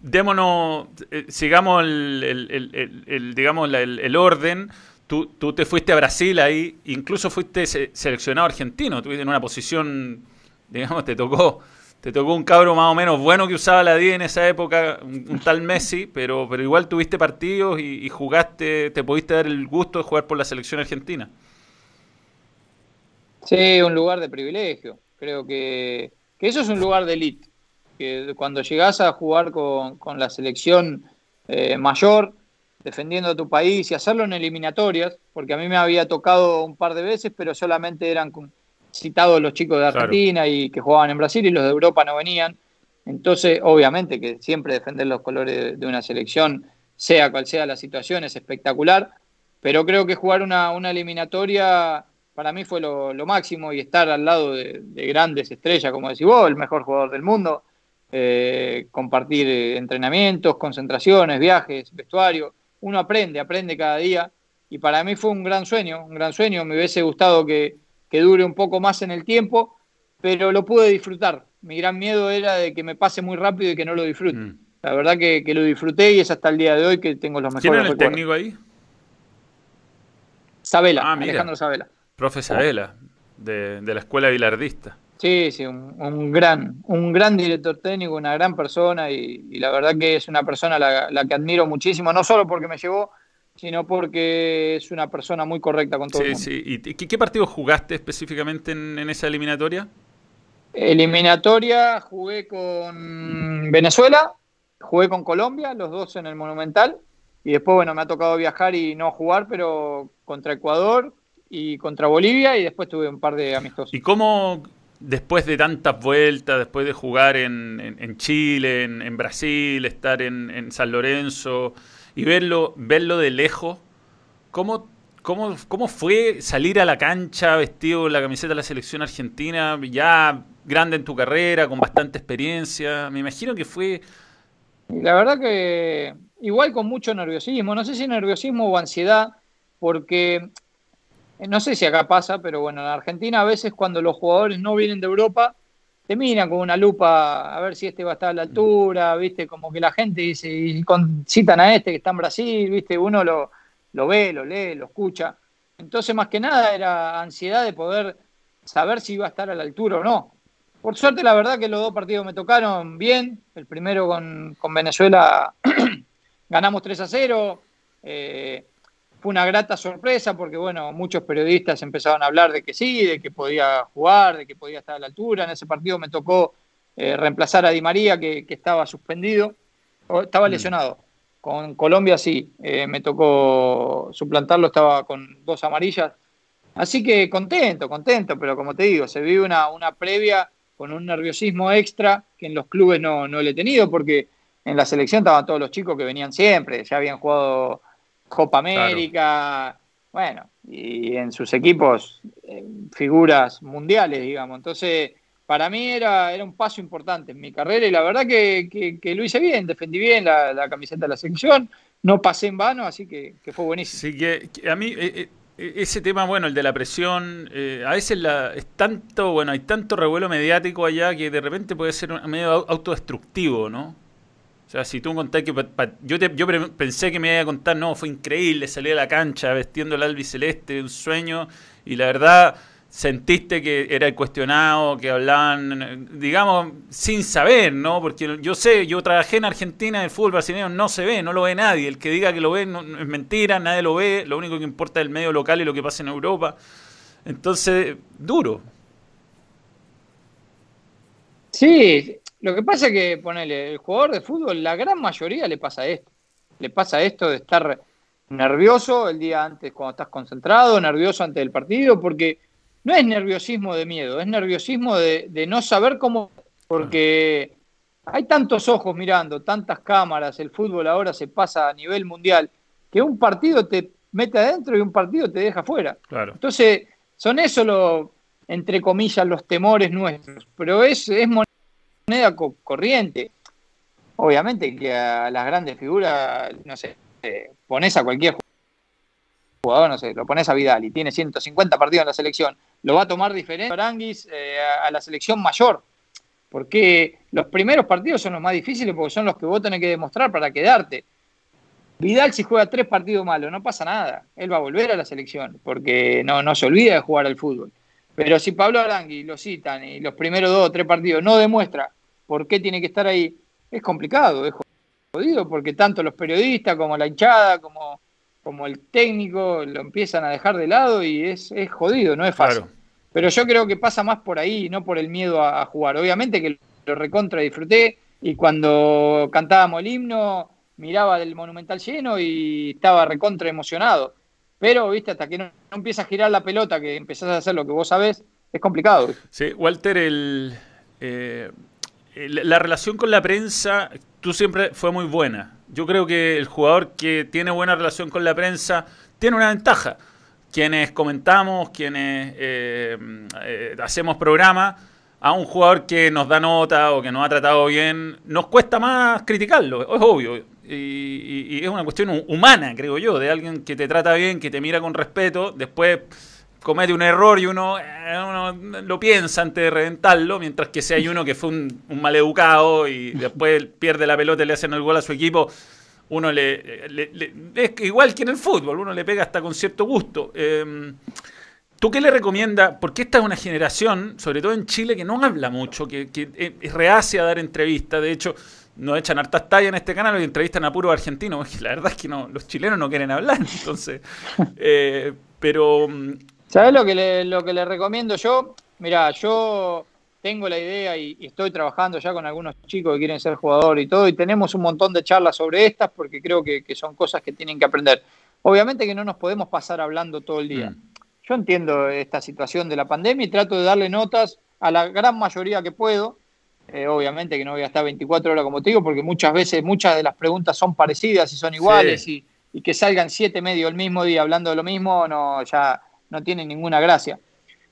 démonos, sigamos el, digamos, el orden tú, tú te fuiste a Brasil ahí, incluso fuiste seleccionado argentino, tuviste en una posición, digamos, te tocó te tocó un cabro más o menos bueno que usaba la 10 en esa época, un, tal Messi, pero, pero igual tuviste partidos y, jugaste, te pudiste dar el gusto de jugar por la selección argentina.
Sí, un lugar de privilegio. Creo que, eso es un lugar de elite. Que cuando llegás a jugar con, la selección eh, mayor, defendiendo a tu país y hacerlo en eliminatorias, porque a mí me había tocado un par de veces, pero solamente eran citados los chicos de Argentina y que jugaban en Brasil y los de Europa no venían. Entonces, obviamente que siempre defender los colores de una selección, sea cual sea la situación, es espectacular, pero creo que jugar una, eliminatoria para mí fue lo, máximo y estar al lado de, grandes estrellas, como decís vos, el mejor jugador del mundo, eh, compartir eh, entrenamientos, concentraciones, viajes, vestuario, uno aprende, aprende cada día y para mí fue un gran sueño, un gran sueño, me hubiese gustado que, que dure un poco más en el tiempo, pero lo pude disfrutar. Mi gran miedo era de que me pase muy rápido y que no lo disfrute. Mm. La verdad que, lo disfruté y es hasta el día de hoy que tengo los mejores
¿Quién era el técnico ahí?
Sabela, ah, Alejandro Sabela.
Profe Sabela, de, la escuela bilardista.
Sí, sí, un, gran, un gran director técnico, una gran persona y, la verdad que es una persona la, la que admiro muchísimo, no solo porque me llevó sino porque es una persona muy correcta con todo el mundo.
Sí. ¿Y qué, partido jugaste específicamente en, esa eliminatoria?
Eliminatoria jugué con Venezuela, jugué con Colombia, los dos en el Monumental, y después, bueno, me ha tocado viajar y no jugar, pero contra Ecuador y contra Bolivia, y después tuve un par de amistosos.
¿Y cómo, después de tantas vueltas, después de jugar en, Chile, en, Brasil, estar en San Lorenzo, y verlo, verlo de lejos, ¿cómo, cómo, cómo fue salir a la cancha vestido la camiseta de la selección argentina, ya grande en tu carrera, con bastante experiencia? Me imagino que fue...
La verdad que igual con mucho nerviosismo, no sé si nerviosismo o ansiedad, porque no sé si acá pasa, pero bueno, en Argentina a veces cuando los jugadores no vienen de Europa, te miran con una lupa a ver si este va a estar a la altura, viste, como que la gente dice, y citan a este que está en Brasil, viste, uno lo, lo ve, lo lee, lo escucha. Entonces, más que nada, era ansiedad de poder saber si iba a estar a la altura o no. Por suerte, la verdad que los dos partidos me tocaron bien. El primero con, con Venezuela ganamos 3 a 0. Eh, fue una grata sorpresa porque, bueno, muchos periodistas empezaron a hablar de que sí, de que podía jugar, de que podía estar a la altura. En ese partido me tocó eh, reemplazar a Di María, que, estaba suspendido, o estaba mm. lesionado. Con Colombia sí, eh, me tocó suplantarlo, estaba con dos amarillas. Así que contento, contento, pero como te digo, se vive una, una previa con un nerviosismo extra que en los clubes no, no le he tenido, porque en la selección estaban todos los chicos que venían siempre, ya habían jugado Copa América, bueno, y en sus equipos eh, figuras mundiales, digamos. Entonces, para mí era, era un paso importante en mi carrera y la verdad que, lo hice bien, defendí bien la, camiseta de la selección, no pasé en vano, así que, fue buenísimo.
Sí, que, a mí... Eh, eh, ese tema, bueno, el de la presión, a veces la, es tanto, bueno, hay tanto revuelo mediático allá que de repente puede ser medio autodestructivo, ¿no? O sea, si tú contás que... yo, yo pensé que me iba a contar, no, fue increíble, salí a la cancha vestiendo el albiceleste, un sueño, y la verdad sentiste que era cuestionado, que hablaban, digamos, sin saber, ¿no? Porque yo sé, yo trabajé en Argentina, el fútbol brasileño no se ve, no lo ve nadie. El que diga que lo ve es mentira, nadie lo ve, lo único que importa es el medio local y lo que pasa en Europa. Entonces, duro.
Sí, lo que pasa es que, ponele, el jugador de fútbol, la gran mayoría le pasa esto. Le pasa esto de estar nervioso el día antes cuando estás concentrado, nervioso antes del partido, porque no es nerviosismo de miedo, es nerviosismo de, no saber cómo, porque hay tantos ojos mirando, tantas cámaras, el fútbol ahora se pasa a nivel mundial, que un partido te mete adentro y un partido te deja fuera.
Claro.
Entonces, son eso los, entre comillas, los temores nuestros, pero es, es moneda corriente. Obviamente que a las grandes figuras, no sé, eh, pones a cualquier jugador, no sé, lo pones a Vidal y tiene 150 partidos en la selección, lo va a tomar diferente Aranguis eh, a, la selección mayor. Porque los primeros partidos son los más difíciles porque son los que vos tenés que demostrar para quedarte. Vidal si juega tres partidos malos, no pasa nada. Él va a volver a la selección, porque no, no se olvida de jugar al fútbol. Pero si Pablo Arangui lo citan y los primeros dos o tres partidos no demuestra por qué tiene que estar ahí, es complicado, es jodido, porque tanto los periodistas como la hinchada, como, como el técnico, lo empiezan a dejar de lado y es, es jodido, no es fácil. Pero yo creo que pasa más por ahí, no por el miedo a, a jugar. Obviamente que lo recontra disfruté y cuando cantábamos el himno miraba del monumental lleno y estaba recontra emocionado. Pero, viste, hasta que no, empieza a girar la pelota, que empezás a hacer lo que vos sabés, es complicado.
Sí, Walter, el, eh, la relación con la prensa, tú siempre fue muy buena. Yo creo que el jugador que tiene buena relación con la prensa tiene una ventaja. Quienes comentamos, quienes eh, eh, hacemos programa, a un jugador que nos da nota o que nos ha tratado bien, nos cuesta más criticarlo, es obvio y, es una cuestión humana, creo yo, de alguien que te trata bien, que te mira con respeto, después comete un error y uno, eh, lo piensa antes de reventarlo, mientras que si hay uno que fue un, maleducado y después pierde la pelota y le hacen el gol a su equipo, uno le, es igual que en el fútbol, uno le pega hasta con cierto gusto. Em, ¿Tú qué le recomiendas? Porque esta es una generación, sobre todo en Chile, que no habla mucho, que, que es reacia a dar entrevistas. De hecho, nos echan hartas tallas en este canal y entrevistan a puro argentino. La verdad es que no, los chilenos no quieren hablar, entonces. Eh, pero.
¿Sabes lo que, le, lo que le recomiendo yo? Mira, yo tengo la idea y, estoy trabajando ya con algunos chicos que quieren ser jugadores y todo, y tenemos un montón de charlas sobre estas porque creo que, son cosas que tienen que aprender. Obviamente que no nos podemos pasar hablando todo el día. Mm. Yo entiendo esta situación de la pandemia y trato de darle notas a la gran mayoría que puedo eh, obviamente que no voy a estar 24 horas como te digo, porque muchas veces muchas de las preguntas son parecidas y son iguales y, que salgan siete medios el mismo día hablando de lo mismo, no, ya no tiene ninguna gracia.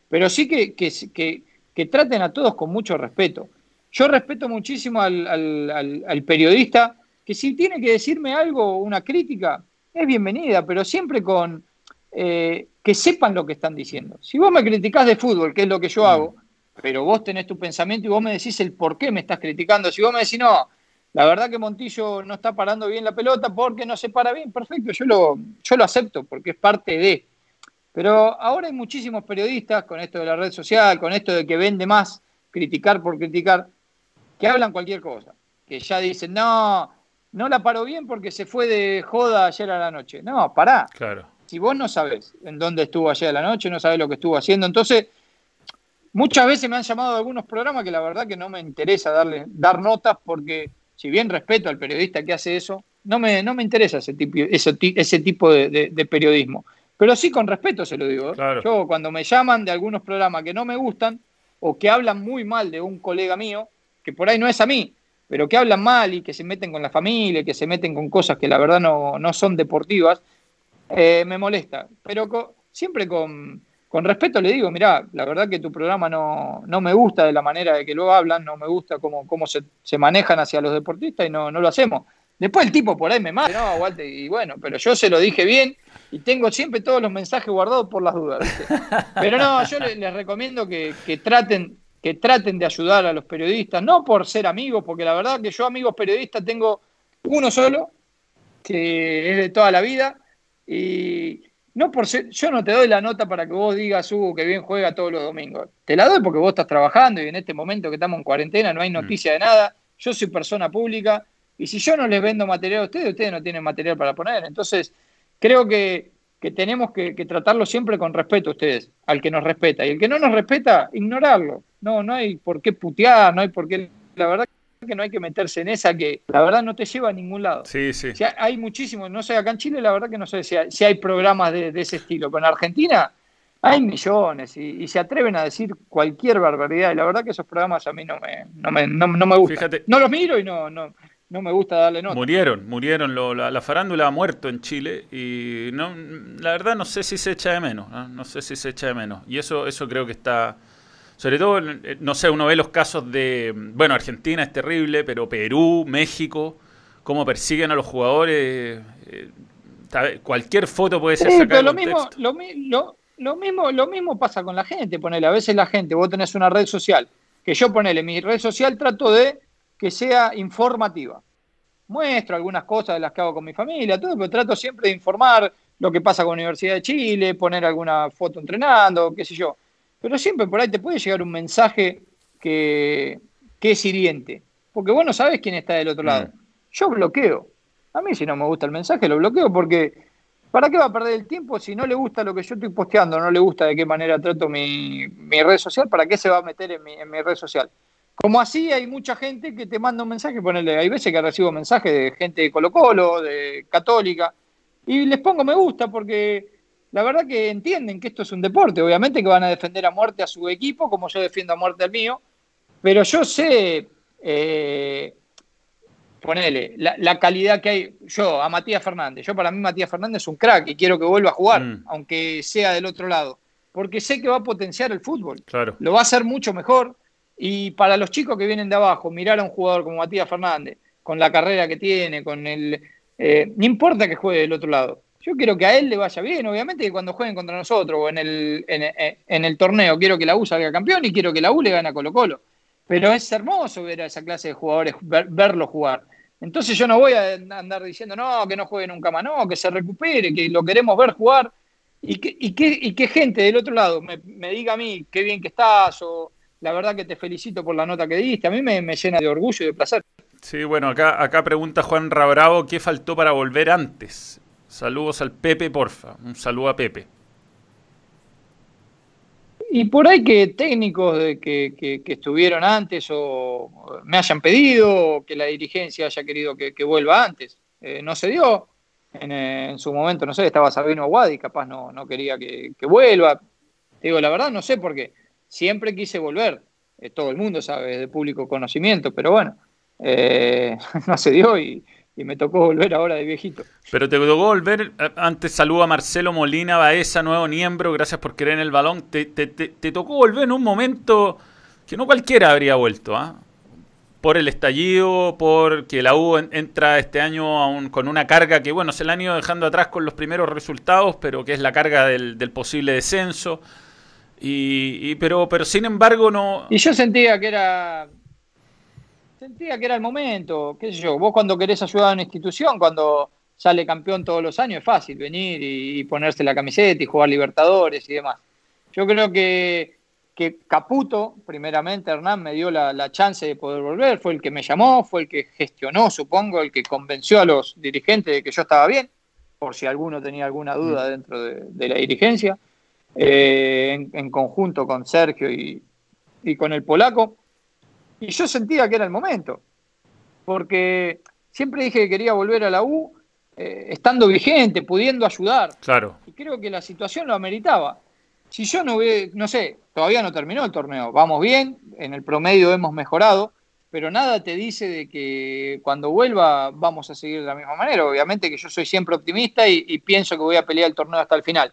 Pero sí que, que, traten a todos con mucho respeto. Yo respeto muchísimo al, periodista, que si tiene que decirme algo, una crítica, es bienvenida, pero siempre con eh, que sepan lo que están diciendo. Si vos me criticás de fútbol, que es lo que yo mm. hago, pero vos tenés tu pensamiento y vos me decís el por qué me estás criticando. Si vos me decís, no, la verdad que Montillo no está parando bien la pelota porque no se para bien, perfecto, yo lo, yo lo acepto porque es parte de. Pero ahora hay muchísimos periodistas con esto de la red social, con esto de que vende más criticar por criticar, que hablan cualquier cosa, que ya dicen, no, no la paró bien porque se fue de joda ayer a la noche. No, pará.
Claro.
Si vos no sabés en dónde estuvo ayer a la noche, no sabés lo que estuvo haciendo, entonces Muchas veces me han llamado de algunos programas que la verdad que no me interesa darle, dar notas porque, si bien respeto al periodista que hace eso, no me, no me interesa ese tipo, ese, ese tipo de, periodismo. Pero sí con respeto se lo digo. ¿eh? Yo cuando me llaman de algunos programas que no me gustan o que hablan muy mal de un colega mío, que por ahí no es a mí, pero que hablan mal y que se meten con la familia, que se meten con cosas que la verdad no, no son deportivas, eh, me molesta. Pero siempre con, con respeto le digo, mirá, la verdad que tu programa no, no me gusta de la manera de que lo hablan, no me gusta cómo, cómo se, manejan hacia los deportistas y no, no lo hacemos. Después el tipo por ahí me mata, no, Walter, y bueno, pero yo se lo dije bien y tengo siempre todos los mensajes guardados por las dudas. Pero no, yo les, recomiendo que, traten, que traten de ayudar a los periodistas, no por ser amigos, porque la verdad que yo amigos periodistas tengo uno solo, que es de toda la vida, y, no por ser, yo no te doy la nota para que vos digas, Hugo, que bien juega todos los domingos. Te la doy porque vos estás trabajando y en este momento que estamos en cuarentena no hay mm. noticia de nada. Yo soy persona pública y si yo no les vendo material a ustedes, ustedes no tienen material para poner. Entonces, creo que, tenemos que, que, tratarlo siempre con respeto a ustedes, al que nos respeta. Y el que no nos respeta, ignorarlo. No, no hay por qué putear, no hay por qué. La verdad que no hay que meterse en esa que la verdad no te lleva a ningún lado.
Sí, sí.
hay muchísimos, no sé, acá en Chile la verdad que no sé si hay, si hay programas de, ese estilo. Pero en Argentina hay millones y, se atreven a decir cualquier barbaridad. Y la verdad que esos programas a mí no me, no me, no, me gustan. no los miro y no, no, no me gusta darle nota.
Murieron, murieron. la, farándula ha muerto en Chile y no, la verdad no sé si se echa de menos. ¿no? no sé si se echa de menos. Y eso, eso creo que está sobre todo, eh, no sé, uno ve los casos de, bueno, Argentina es terrible, pero Perú, México, cómo persiguen a los jugadores. Eh, cualquier foto puede ser
sacada lo mismo, lo, lo, mismo, lo mismo pasa con la gente, ponele, a veces la gente, vos tenés una red social, que yo ponele, mi red social trato de que sea informativa. muestro algunas cosas de las que hago con mi familia, todo, pero trato siempre de informar lo que pasa con la Universidad de Chile, poner alguna foto entrenando, qué sé yo. Pero siempre por ahí te puede llegar un mensaje que, que es hiriente. Porque vos no sabes quién está del otro mm. lado. Yo bloqueo. A mí si no me gusta el mensaje lo bloqueo porque ¿para qué va a perder el tiempo si no le gusta lo que yo estoy posteando, no le gusta de qué manera trato mi, red social? ¿Para qué se va a meter en mi, en mi red social? Como así hay mucha gente que te manda un mensaje, ponele, hay veces que recibo mensajes de gente de Colo Colo, de Católica, y les pongo me gusta porque la verdad que entienden que esto es un deporte, obviamente que van a defender a muerte a su equipo, como yo defiendo a muerte al mío, pero yo sé, eh, ponele, la, calidad que hay, yo a Matías Fernández, yo para mí Matías Fernández es un crack y quiero que vuelva a jugar, mm. aunque sea del otro lado, porque sé que va a potenciar el fútbol,
claro.
lo va a hacer mucho mejor, y para los chicos que vienen de abajo, mirar a un jugador como Matías Fernández, con la carrera que tiene, con el eh, no importa que juegue del otro lado. Yo quiero que a él le vaya bien, obviamente que cuando jueguen contra nosotros o en el, en, el torneo, quiero que la U salga campeón y quiero que la U le gane a Colo Colo. Pero es hermoso ver a esa clase de jugadores, verlos jugar. Entonces yo no voy a andar diciendo, no, que no juegue nunca más, no, que se recupere, que lo queremos ver jugar. Y que, y que, y que gente del otro lado me, diga a mí qué bien que estás o la verdad que te felicito por la nota que diste. A mí me, me llena de orgullo y de placer.
Sí, bueno, acá, acá pregunta Juan Rabravo, ¿qué faltó para volver antes? Saludos al Pepe, porfa. Un saludo a Pepe.
Y por ahí que técnicos de que, estuvieron antes o me hayan pedido o que la dirigencia haya querido que, vuelva antes. Eh, no se dio. En, su momento, no sé, estaba Sabino Aguadi, capaz no, no quería que, vuelva. digo, la verdad no sé por qué. Siempre quise volver. Eh, todo el mundo sabe, de público conocimiento, pero bueno, eh, no se dio y, me tocó volver ahora de viejito.
Pero te tocó volver, eh, antes saludo a Marcelo Molina Baeza, nuevo miembro, gracias por querer en el balón. Te, tocó volver en un momento que no cualquiera habría vuelto, ¿ah? Por el estallido, porque la U entra este año con una carga que, bueno, se la han ido dejando atrás con los primeros resultados, pero que es la carga del, posible descenso. Y, pero, pero sin embargo no...
Y yo sentía que era sentía que era el momento, qué sé yo, vos cuando querés ayudar a una institución, cuando sale campeón todos los años, es fácil venir y, ponerse la camiseta y jugar Libertadores y demás. Yo creo que, que Caputo, primeramente Hernán, me dio la, chance de poder volver, fue el que me llamó, fue el que gestionó, supongo, el que convenció a los dirigentes de que yo estaba bien, por si alguno tenía alguna duda mm. dentro de, la dirigencia, eh, en, conjunto con Sergio y, y con el polaco. Y yo sentía que era el momento, porque siempre dije que quería volver a la U eh, estando vigente, pudiendo ayudar.
Claro.
Y creo que la situación lo ameritaba. Si yo no hubiera, no sé, todavía no terminó el torneo, vamos bien, en el promedio hemos mejorado, pero nada te dice de que cuando vuelva vamos a seguir de la misma manera. Obviamente que yo soy siempre optimista y, y pienso que voy a pelear el torneo hasta el final,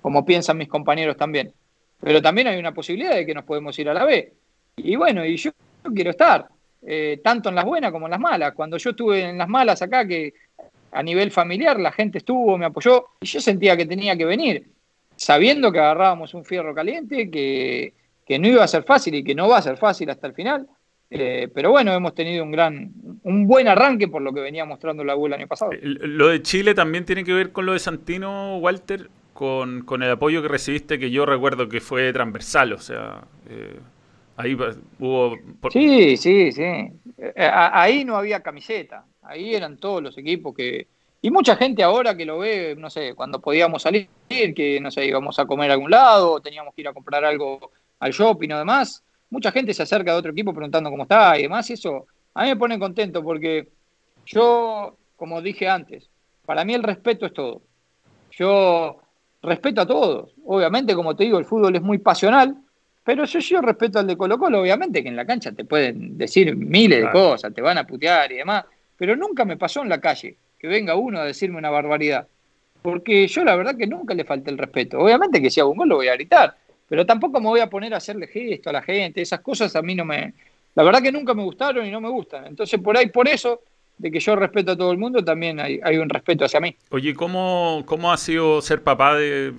como piensan mis compañeros también. Pero también hay una posibilidad de que nos podemos ir a la B. Y bueno, y yo quiero estar, eh, tanto en las buenas como en las malas. Cuando yo estuve en las malas acá, que a nivel familiar la gente estuvo, me apoyó, y yo sentía que tenía que venir, sabiendo que agarrábamos un fierro caliente, que, no iba a ser fácil y que no va a ser fácil hasta el final. Eh, pero bueno, hemos tenido un gran, un buen arranque por lo que venía mostrando la U el año pasado.
Lo de Chile también tiene que ver con lo de Santino, Walter, con, el apoyo que recibiste, que yo recuerdo que fue transversal, o sea, eh, Ahí hubo...
Sí, sí, sí. Eh, ahí no había camiseta. Ahí eran todos los equipos que... Y mucha gente ahora que lo ve, no sé, cuando podíamos salir, que, no sé, íbamos a comer a algún lado, teníamos que ir a comprar algo al shopping o demás, mucha gente se acerca de otro equipo preguntando cómo está y demás, y eso a mí me pone contento porque yo, como dije antes, para mí el respeto es todo. Yo respeto a todos. Obviamente, como te digo, el fútbol es muy pasional, pero yo, yo respeto al de Colo Colo, obviamente que en la cancha te pueden decir miles de cosas, te van a putear y demás, pero nunca me pasó en la calle que venga uno a decirme una barbaridad. Porque yo la verdad que nunca le falté el respeto. Obviamente que si hago un gol lo voy a gritar, pero tampoco me voy a poner a hacerle gesto a la gente, esas cosas a mí no me... La verdad que nunca me gustaron y no me gustan. Entonces por ahí, por eso de que yo respeto a todo el mundo, también hay, un respeto hacia mí.
Oye, ¿cómo, cómo ha sido ser papá de...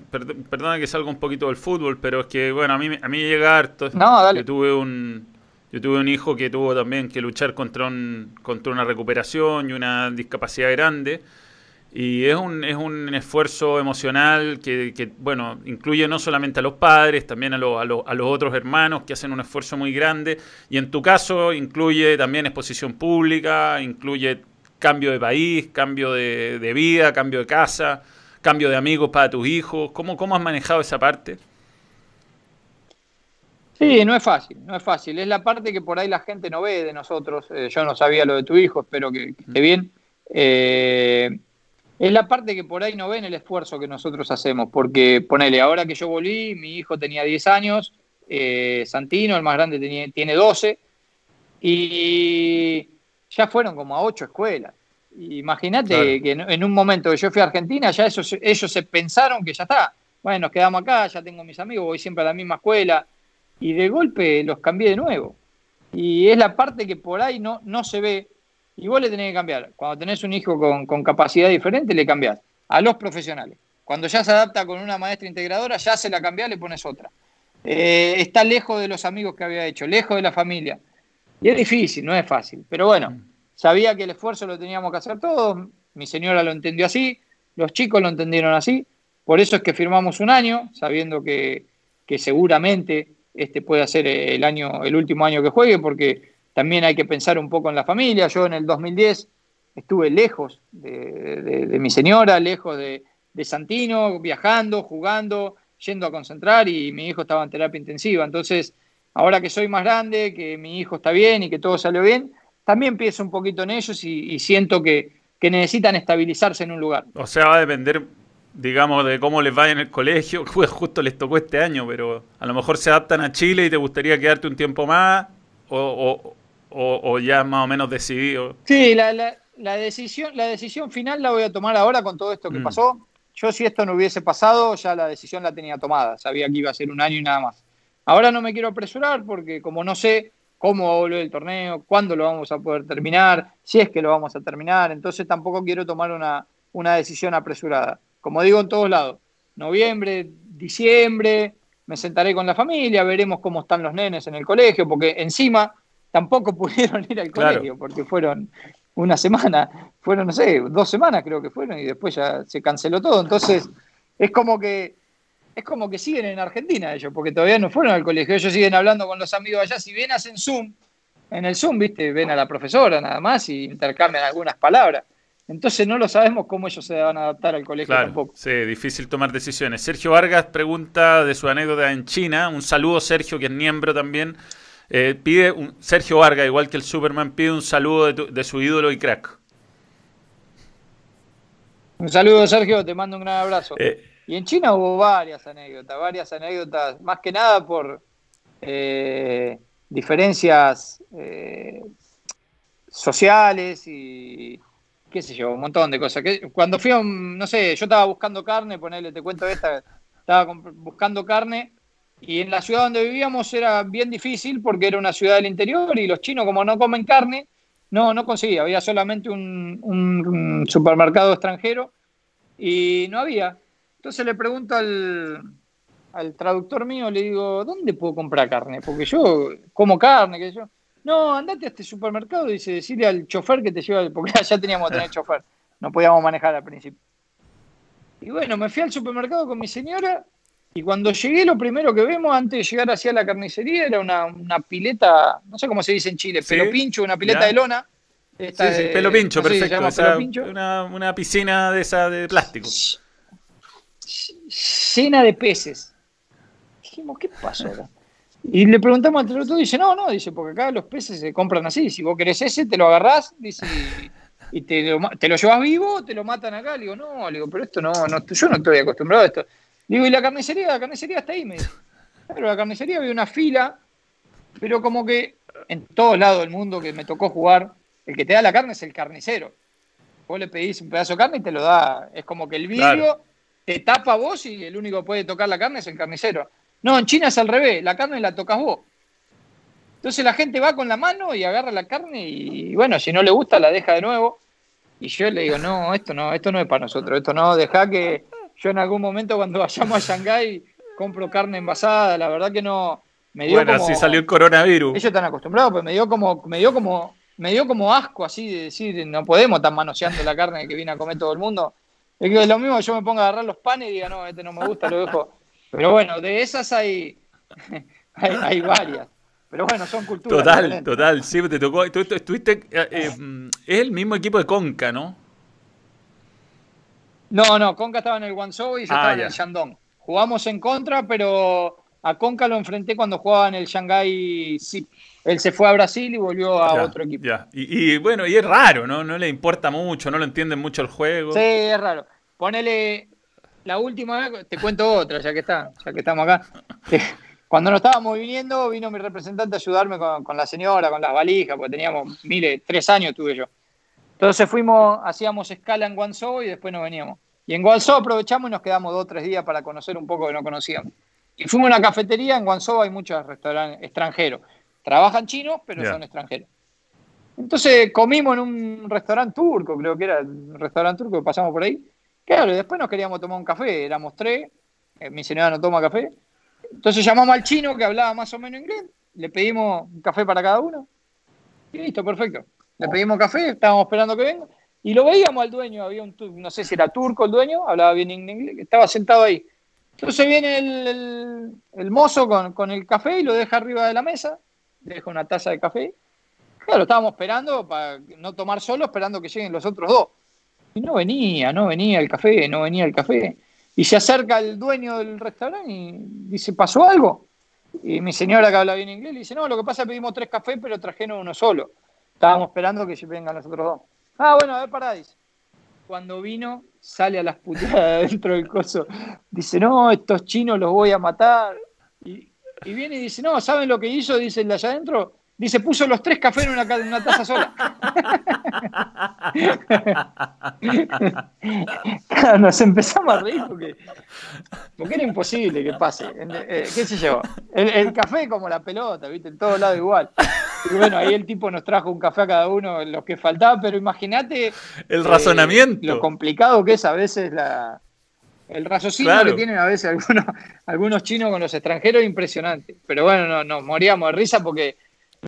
Perdona que salga un poquito del fútbol, pero es que, bueno, a mí, a mí llega harto.
No, dale.
tuve un... Yo tuve un hijo que tuvo también que luchar contra, un, contra una recuperación y una discapacidad grande. Y es un, es un esfuerzo emocional que, que, bueno, incluye no solamente a los padres, también a, a, a, los otros hermanos que hacen un esfuerzo muy grande. Y en tu caso incluye también exposición pública, incluye cambio de país, cambio de, de vida, cambio de casa, cambio de amigos para tus hijos. ¿Cómo, cómo has manejado esa parte?
Sí, no es fácil, no es fácil. Es la parte que por ahí la gente no ve de nosotros. Eh, yo no sabía lo de tu hijo, espero que, que esté bien. Eh, es la parte que por ahí no ven el esfuerzo que nosotros hacemos, porque ponele, ahora que yo volví, mi hijo tenía 10 años, eh, Santino, el más grande, tenía, tiene 12, y ya fueron como a 8 escuelas. Imagínate claro. que en, en, un momento que yo fui a Argentina, ya esos, ellos se pensaron que ya está. Bueno, nos quedamos acá, ya tengo mis amigos, voy siempre a la misma escuela y de golpe los cambié de nuevo. Y es la parte que por ahí no, no se ve y vos le tenés que cambiar. Cuando tenés un hijo con, con capacidad diferente, le cambiás. A los profesionales. Cuando ya se adapta con una maestra integradora, ya se la cambiás, le pones otra. Eh, está lejos de los amigos que había hecho, lejos de la familia. Y es difícil, no es fácil. Pero bueno, sabía que el esfuerzo lo teníamos que hacer todos. Mi señora lo entendió así, los chicos lo entendieron así. Por eso es que firmamos un año, sabiendo que, que seguramente este puede ser el año, el último año que juegue, porque también hay que pensar un poco en la familia. Yo en el 2010 estuve lejos de, mi señora, lejos de, Santino, viajando, jugando, yendo a concentrar y mi hijo estaba en terapia intensiva. Entonces, ahora que soy más grande, que mi hijo está bien y que todo salió bien, también pienso un poquito en ellos y, siento que, que necesitan estabilizarse en un lugar.
O sea, va a depender digamos, de cómo les va en el colegio, pues justo les tocó este año, pero a lo mejor se adaptan a Chile y te gustaría quedarte un tiempo más, o, o ya más o menos decidido.
Sí, la, la, la, decisión, la decisión final la voy a tomar ahora con todo esto que mm. pasó. Yo si esto no hubiese pasado, ya la decisión la tenía tomada, sabía que iba a ser un año y nada más. Ahora no me quiero apresurar porque como no sé cómo va a volver el torneo, cuándo lo vamos a poder terminar, si es que lo vamos a terminar, entonces tampoco quiero tomar una, una decisión apresurada como digo en todos lados, noviembre, diciembre, me sentaré con la familia, veremos cómo están los nenes en el colegio, porque encima tampoco pudieron ir al colegio, porque fueron una semana, fueron, no sé, dos semanas creo que fueron, y después ya se canceló todo. Entonces, es como que es como que siguen en Argentina ellos, porque todavía no fueron al colegio, ellos siguen hablando con los amigos allá, si bien hacen Zoom, en el Zoom, viste, ven a la profesora nada más y intercambian algunas palabras. Entonces no lo sabemos cómo ellos se van a adaptar al colegio
claro,
tampoco.
Sí, difícil tomar decisiones. Sergio Vargas pregunta de su anécdota en China. Un saludo, Sergio, que es miembro también. Eh, pide un, Sergio Vargas, igual que el Superman, pide un saludo de, tu, de, su ídolo y crack.
Un saludo, Sergio, te mando un gran abrazo. Eh, y en China hubo varias anécdotas, varias anécdotas, más que nada por eh, diferencias eh, sociales y qué sé yo, un montón de cosas. Que cuando fui a un, no sé, yo estaba buscando carne, ponele, te cuento esta, estaba buscando carne y en la ciudad donde vivíamos era bien difícil porque era una ciudad del interior y los chinos como no comen carne, no, no conseguía, había solamente un, un supermercado extranjero y no había. Entonces le pregunto al, al traductor mío, le digo, ¿dónde puedo comprar carne? Porque yo como carne, que yo no, andate a este supermercado, dice, decirle al chofer que te lleva, porque ya teníamos que tener chofer, no podíamos manejar al principio. Y bueno, me fui al supermercado con mi señora y cuando llegué lo primero que vemos antes de llegar hacia la carnicería era una, una pileta, no sé cómo se dice en Chile, ¿Sí? pelo pincho, una pileta ya. de lona.
Esta sí, sí, pelo pincho, no perfecto. Pelo pincho. Una, una, piscina de esa de plástico.
Llena de peces. Dijimos, ¿qué pasó acá? Y le preguntamos al y dice, no, no, dice, porque acá los peces se compran así. Si vos querés ese, te lo agarrás, dice, y te lo, te lo llevas vivo te lo matan acá. Le digo, no, le digo, pero esto no, no, yo no estoy acostumbrado a esto. Digo, y la carnicería, la carnicería está ahí, me dice. Pero la carnicería había una fila, pero como que en todos lados del mundo que me tocó jugar, el que te da la carne es el carnicero. Vos le pedís un pedazo de carne y te lo da. Es como que el vidrio claro. te tapa a vos y el único que puede tocar la carne es el carnicero. No, en China es al revés, la carne la tocas vos. Entonces la gente va con la mano y agarra la carne y bueno, si no le gusta la deja de nuevo. Y yo le digo, no, esto no, esto no es para nosotros, esto no, deja que yo en algún momento cuando vayamos a Shanghái compro carne envasada, la verdad que no, me dio
bueno,
como,
así salió el coronavirus.
Ellos están acostumbrados, pero me dio como, me dio como, me dio como asco así de decir, no podemos estar manoseando la carne que viene a comer todo el mundo. Es que lo mismo que yo me ponga a agarrar los panes y diga, no, este no me gusta, lo dejo. Pero bueno, de esas hay, hay, hay varias. Pero bueno, son culturas.
Total, total. Sí, te tocó. Tú, tú estuviste. eh, eh, es el mismo equipo de Conca, ¿no?
No, no, Conca estaba en el Guangzhou y yo
Ah,
estaba en el Shandong. Jugamos en contra, pero a Conca lo enfrenté cuando jugaba en el Shanghai. Sí, él se fue a Brasil y volvió a
Ya,
otro equipo.
ya. Y, y, bueno, y es raro, ¿no? No le importa mucho, no lo entienden mucho el juego.
Sí, es raro. Ponele la última vez, te cuento otra, ya que está, ya que estamos acá. Cuando nos estábamos viniendo, vino mi representante a ayudarme con, con la señora, con las valijas, porque teníamos, mire, tres años tuve yo. Entonces fuimos, hacíamos escala en Guangzhou y después nos veníamos. Y en Guangzhou aprovechamos y nos quedamos dos o tres días para conocer un poco que no conocíamos. Y fuimos a una cafetería, en Guangzhou hay muchos restaurantes extranjeros. Trabajan chinos, pero
Ya.
son extranjeros. Entonces comimos en un restaurante turco, creo que era un restaurante turco pasamos por ahí. Claro, y después nos queríamos tomar un café, éramos tres, eh, mi señora no toma café. Entonces llamamos al chino que hablaba más o menos inglés, le pedimos un café para cada uno. Y listo, perfecto. Le pedimos café, estábamos esperando que venga. Y lo veíamos al dueño, había un, no sé si era turco el dueño, hablaba bien inglés, estaba sentado ahí. Entonces viene el, el- el mozo con, con el café y lo deja arriba de la mesa, deja una taza de café. Claro, estábamos esperando para no tomar solo, esperando que lleguen los otros dos. Y no venía, no venía el café, no venía el café. Y se acerca el dueño del restaurante y dice, ¿pasó algo? Y mi señora que habla bien inglés le dice, no, lo que pasa es que pedimos tres cafés, pero trajeron uno solo. Estábamos esperando que vengan los otros dos. Ah, bueno, a ver, pará, dice. Cuando vino, sale a las puteadas dentro del coso. Dice, no, estos chinos los voy a matar. Y, y viene y dice, no, ¿saben lo que hizo? Dice el de allá adentro. Dice, puso los tres cafés en una, ca- en una taza sola. Nos empezamos a reír porque, porque era imposible que pase. Eh, ¿Qué sé yo? El, el café como la pelota, ¿viste? En todos lados igual. Y bueno, ahí el tipo nos trajo un café a cada uno, los que faltaba, pero imagínate
El
eh,
razonamiento.
lo complicado que es a veces la, el raciocinio
Claro.
que tienen a veces algunos, algunos chinos con los extranjeros es impresionante. Pero bueno, no, nos moríamos de risa porque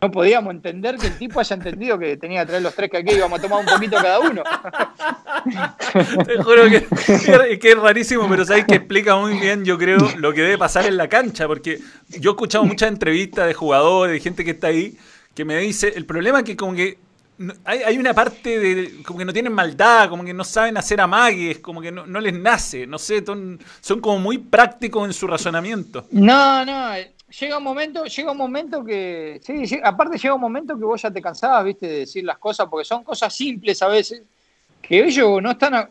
no podíamos entender que el tipo haya entendido que tenía que traer los tres que aquí íbamos a tomar un poquito cada uno.
Te juro que, que- que es rarísimo, pero sabes que explica muy bien, yo creo, lo que debe pasar en la cancha, porque yo he escuchado muchas entrevistas de jugadores, de gente que está ahí, que me dice, el problema es que como que hay, hay una parte de como que no tienen maldad, como que no saben hacer amagues, como que no, no les nace, no sé, son, son como muy prácticos en su razonamiento.
No, no, eh, llega un momento, llega un momento que, sí, aparte llega un momento que vos ya te cansabas, viste, de decir las cosas, porque son cosas simples a veces, que ellos no están,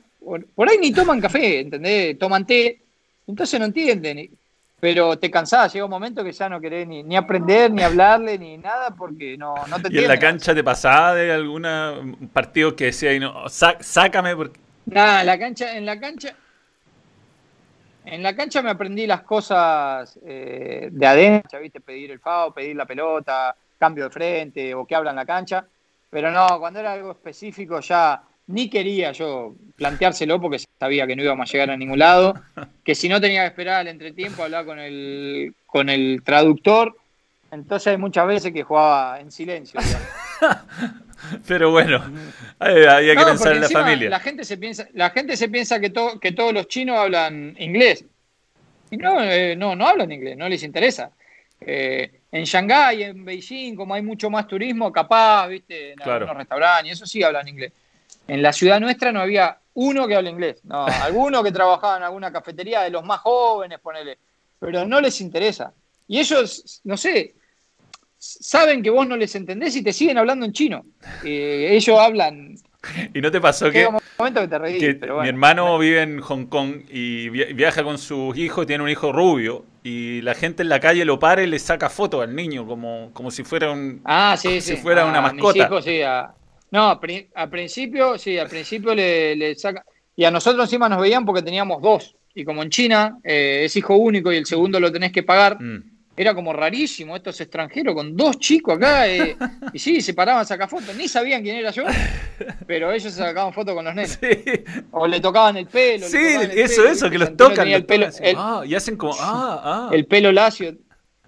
por ahí ni toman café, ¿entendés? Toman té, entonces no entienden, pero te cansás, llega un momento que ya no querés ni, ni aprender, ni hablarle, ni nada, porque no, no te
Y en la cancha te pasaba de alguna un partido que decía, y no, "Sá- sácame porque...
Nada, en la cancha, en la cancha, en la cancha me aprendí las cosas eh, de adentro, ¿viste? Pedir el FAO, pedir la pelota, cambio de frente o que habla en la cancha. Pero no, cuando era algo específico ya ni quería yo planteárselo porque sabía que no íbamos a llegar a ningún lado, que si no tenía que esperar al entretiempo, hablar con el, con el traductor. Entonces hay muchas veces que jugaba en silencio.
Pero bueno, hay- había que
No,
pensar en la familia.
La gente se piensa, la gente se piensa que, to- que todos los chinos hablan inglés. Y no, eh, no, no hablan inglés, no les interesa. Eh, en Shanghái, en Beijing, como hay mucho más turismo, capaz, viste, en
Claro.
algunos restaurantes, eso sí hablan inglés. En la ciudad nuestra no había uno que hable inglés, no, alguno que trabajaba en alguna cafetería de los más jóvenes, ponele, pero no les interesa. Y ellos, no sé, saben que vos no les entendés y te siguen hablando en chino. Eh, ellos hablan
¿Y no te pasó que,
un momento que te reís,
que
pero bueno.
mi hermano vive en Hong Kong y via- viaja con sus hijos, tiene un hijo rubio, y la gente en la calle lo para y le saca fotos al niño, como, como si fuera un...
Ah, sí, sí.
si fuera
Ah,
una
mis
mascota.
hijos, sí, a- No, a, pri- a principio, sí, al principio le, le saca. Y a nosotros encima nos veían porque teníamos dos. Y como en China eh, es hijo único y el segundo lo tenés que pagar,
Mm.
era como rarísimo estos extranjeros con dos chicos acá. eh, y sí, se paraban a sacar fotos. Ni sabían quién era yo, pero ellos se sacaban fotos con los nenes.
Sí,
O le tocaban el pelo.
sí,
el
eso,
pelo,
eso, que los tocan.
el pelo, el-
ah, y hacen como... Ah, ah.
el pelo lacio.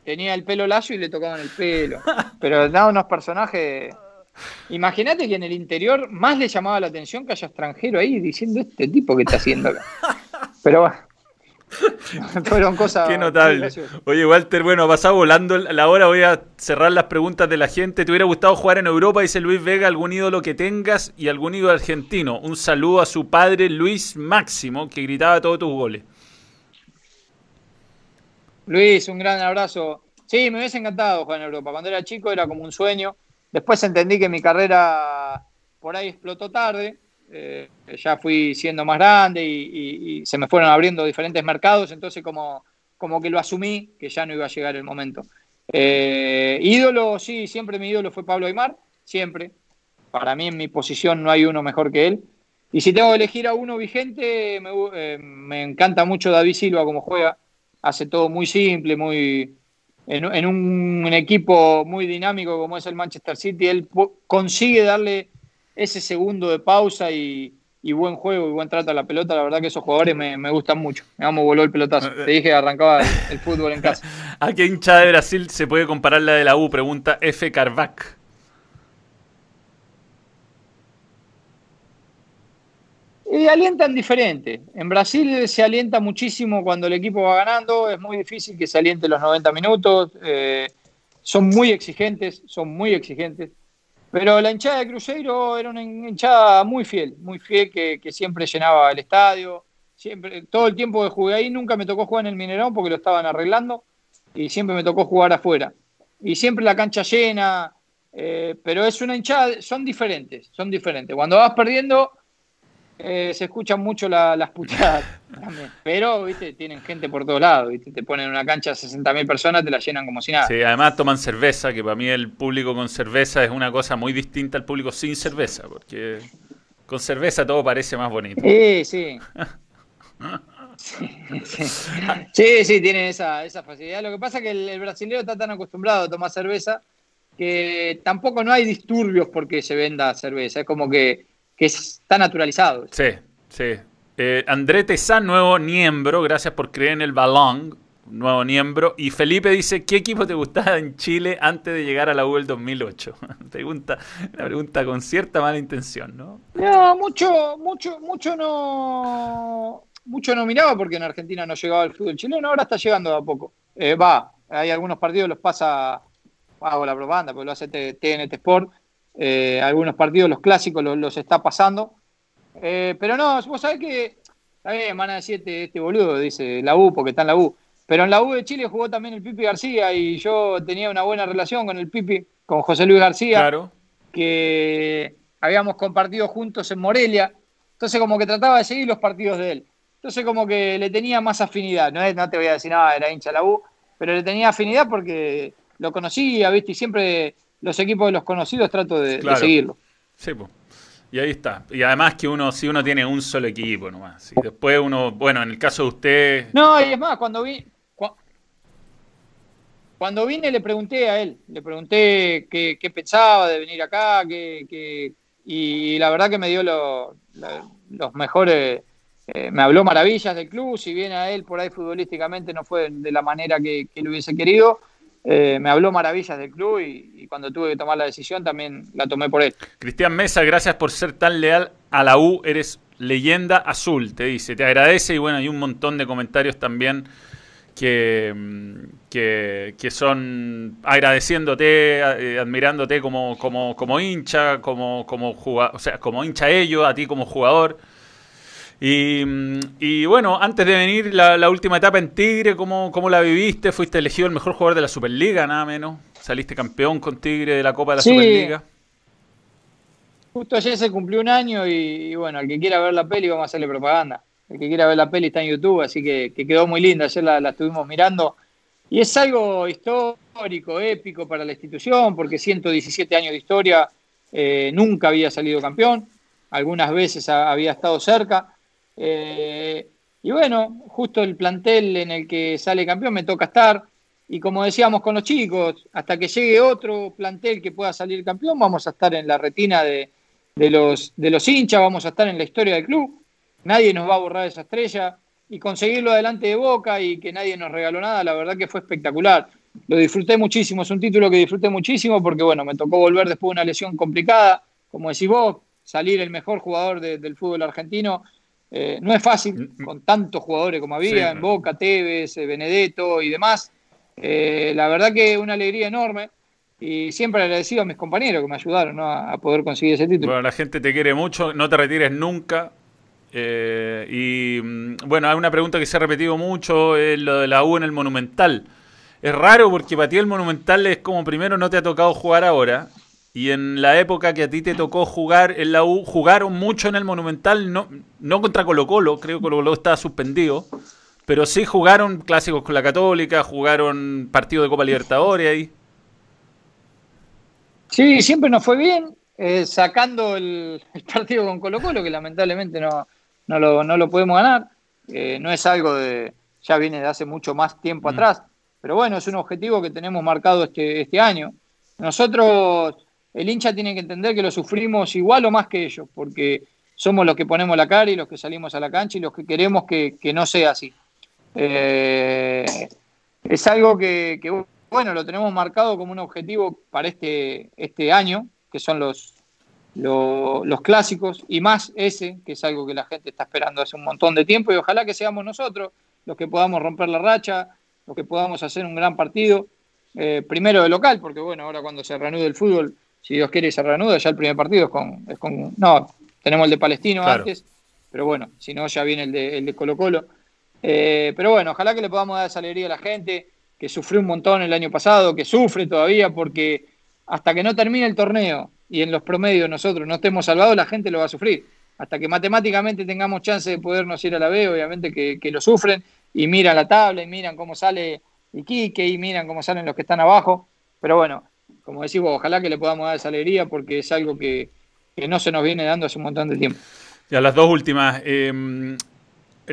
tenía el pelo lacio y le tocaban el pelo. Pero daba unos personajes. Imagínate que en el interior más le llamaba la atención que haya extranjero ahí diciendo este tipo que está haciendo acá. Pero bueno. Fueron cosas.
Qué notable. Oye, Walter, bueno, ha pasado volando la hora. Voy a cerrar las preguntas de la gente. ¿Te hubiera gustado jugar en Europa? Dice Luis Vega, algún ídolo que tengas y algún ídolo argentino. Un saludo a su padre Luis Máximo, que gritaba todos tus goles.
Luis, un gran abrazo. Sí, me hubiese encantado jugar en Europa. Cuando era chico era como un sueño. Después entendí que mi carrera por ahí explotó tarde. Eh, ya fui siendo más grande y, se me fueron abriendo diferentes mercados, entonces como, como que lo asumí, que ya no iba a llegar el momento. Eh, ídolo, sí, siempre mi ídolo fue Pablo Aymar, siempre. Para mí en mi posición no hay uno mejor que él. Y si tengo que elegir a uno vigente, me, eh, me encanta mucho David Silva como juega. Hace todo muy simple, muy, en, un, equipo muy dinámico como es el Manchester City, él consigue darle ese segundo de pausa y, buen juego y buen trato a la pelota, la verdad que esos jugadores me, gustan mucho. Me amo voló el pelotazo. Te dije que arrancaba el, fútbol en casa.
¿A qué hinchada de Brasil se puede comparar la de la U? Pregunta F. Carvac.
Y alientan diferente. En Brasil se alienta muchísimo cuando el equipo va ganando, es muy difícil que se aliente los 90 minutos, eh, son muy exigentes, son muy exigentes. Pero la hinchada de Cruzeiro era una hinchada muy fiel, muy fiel que, siempre llenaba el estadio. Siempre, todo el tiempo que jugué ahí nunca me tocó jugar en el Minerón porque lo estaban arreglando y siempre me tocó jugar afuera. Y siempre la cancha llena, eh, pero es una hinchada, son diferentes, son diferentes. Cuando vas perdiendo eh, se escuchan mucho las puteadas Pero, viste, tienen gente por todos lados, viste, te ponen una cancha de 60.000 personas, te la llenan como si nada.
Sí, además toman cerveza, que para mí el público con cerveza es una cosa muy distinta al público sin cerveza, porque con cerveza todo parece más bonito.
Sí, sí. sí, sí, tiene esa, esa facilidad. Lo que pasa es que el, brasileño está tan acostumbrado a tomar cerveza que tampoco no hay disturbios porque se venda cerveza. Es como que que está naturalizado.
Sí, sí. Eh, André Tezán, nuevo miembro, gracias por creer en el balón, nuevo miembro. Y Felipe dice, ¿qué equipo te gustaba en Chile antes de llegar a la U del 2008? pregunta, una pregunta con cierta mala intención, ¿no?
No, mucho, mucho, mucho no... Mucho no miraba porque en Argentina no llegaba el fútbol chileno, ahora está llegando a poco. Eh, va, hay algunos partidos los pasa, hago la propaganda, porque lo hace TNT Sport, eh, algunos partidos, los clásicos, los, está pasando. Eh, pero no, vos sabés que, está bien, van a decir este, este, boludo, dice la U, porque está en la U. Pero en la U de Chile jugó también el Pipi García y yo tenía una buena relación con el Pipi, con José Luis García,
claro.
que habíamos compartido juntos en Morelia. Entonces como que trataba de seguir los partidos de él. Entonces como que le tenía más afinidad. No, no te voy a decir nada, era hincha de la U, pero le tenía afinidad porque lo conocía, ¿viste? Y siempre los equipos de los conocidos trato de, seguirlo.
Sí, pues. Y ahí está. Y además que uno, si uno tiene un solo equipo nomás. Y después uno, bueno, en el caso de usted.
No, y es más, cuando vi. Cuando vine le pregunté a él, le pregunté qué, pensaba de venir acá, qué, y la verdad que me dio los mejores, eh, me habló maravillas del club, si bien a él por ahí futbolísticamente no fue de la manera que, que lo hubiese querido, eh, me habló maravillas del club y, cuando tuve que tomar la decisión también la tomé por él.
Cristian Mesa, gracias por ser tan leal a la U, eres leyenda azul, te dice, te agradece y bueno, hay un montón de comentarios también que, que, son agradeciéndote, eh, admirándote como, como, como hincha, como, como o sea, como hincha ellos, a ti como jugador. Y, bueno, antes de venir la, última etapa en Tigre, ¿cómo, ¿cómo, la viviste? Fuiste elegido el mejor jugador de la Superliga, nada menos. Saliste campeón con Tigre de la Copa de la Superliga.
Justo ayer se cumplió un año y, bueno, al que quiera ver la peli vamos a hacerle propaganda. El que quiera ver la peli está en YouTube, así que, quedó muy linda. Ayer la, estuvimos mirando. Y es algo histórico, épico para la institución, porque 117 años de historia, eh, nunca había salido campeón. Algunas veces había estado cerca eh, y bueno, justo el plantel en el que sale campeón me toca estar. Y como decíamos con los chicos, hasta que llegue otro plantel que pueda salir campeón, vamos a estar en la retina de, los, de los hinchas, vamos a estar en la historia del club. Nadie nos va a borrar esa estrella. Y conseguirlo adelante de boca y que nadie nos regaló nada, la verdad que fue espectacular. lo disfruté muchísimo, es un título que disfruté muchísimo porque, bueno, me tocó volver después de una lesión complicada, como decís vos, salir el mejor jugador del fútbol argentino. Eh, no es fácil mm, mm. con tantos jugadores como había en Boca, Tevez, eh, Benedetto y demás. Eh, la verdad que una alegría enorme y siempre agradecido a mis compañeros que me ayudaron a, poder conseguir ese título.
Bueno, la gente te quiere mucho, no te retires nunca. y mm, bueno, hay una pregunta que se ha repetido mucho, es lo de la U en el Monumental. Es raro porque para ti el Monumental es como primero no te ha tocado jugar ahora. Y en la época que a ti te tocó jugar en la U, jugaron mucho en el Monumental, no, no contra Colo Colo, creo que Colo Colo estaba suspendido, pero sí jugaron clásicos con la Católica, jugaron partidos de Copa Libertadores ahí.
Sí, siempre nos fue bien, eh, sacando el, partido con Colo Colo, que lamentablemente no, no, lo, podemos ganar. Eh, no es algo de, ya viene de hace mucho más tiempo mm. atrás. Pero bueno, es un objetivo que tenemos marcado este, este año. Nosotros, el hincha tiene que entender que lo sufrimos igual o más que ellos, porque somos los que ponemos la cara y los que salimos a la cancha y los que queremos que, no sea así. Eh, es algo que, bueno, lo tenemos marcado como un objetivo para este, este año, que son los, los, los, clásicos, y más ese, que es algo que la gente está esperando hace un montón de tiempo, y ojalá que seamos nosotros los que podamos romper la racha, lo que podamos hacer un gran partido, eh, primero de local, porque bueno, ahora cuando se reanude el fútbol, si Dios quiere se reanuda, ya el primer partido es con, es con no, tenemos el de Palestino antes, pero bueno, si no ya viene el de, el de Colo Colo. Eh, pero bueno, ojalá que le podamos dar esa alegría a la gente, que sufrió un montón el año pasado, que sufre todavía, porque hasta que no termine el torneo y en los promedios nosotros no estemos salvados, la gente lo va a sufrir. Hasta que matemáticamente tengamos chance de podernos ir a la B, obviamente que, que lo sufren, y miran la tabla y miran cómo sale Iquique y miran cómo salen los que están abajo. Pero bueno, como decimos, ojalá que le podamos dar esa alegría porque es algo que, no se nos viene dando hace un montón de tiempo.
Ya, las dos últimas. Em,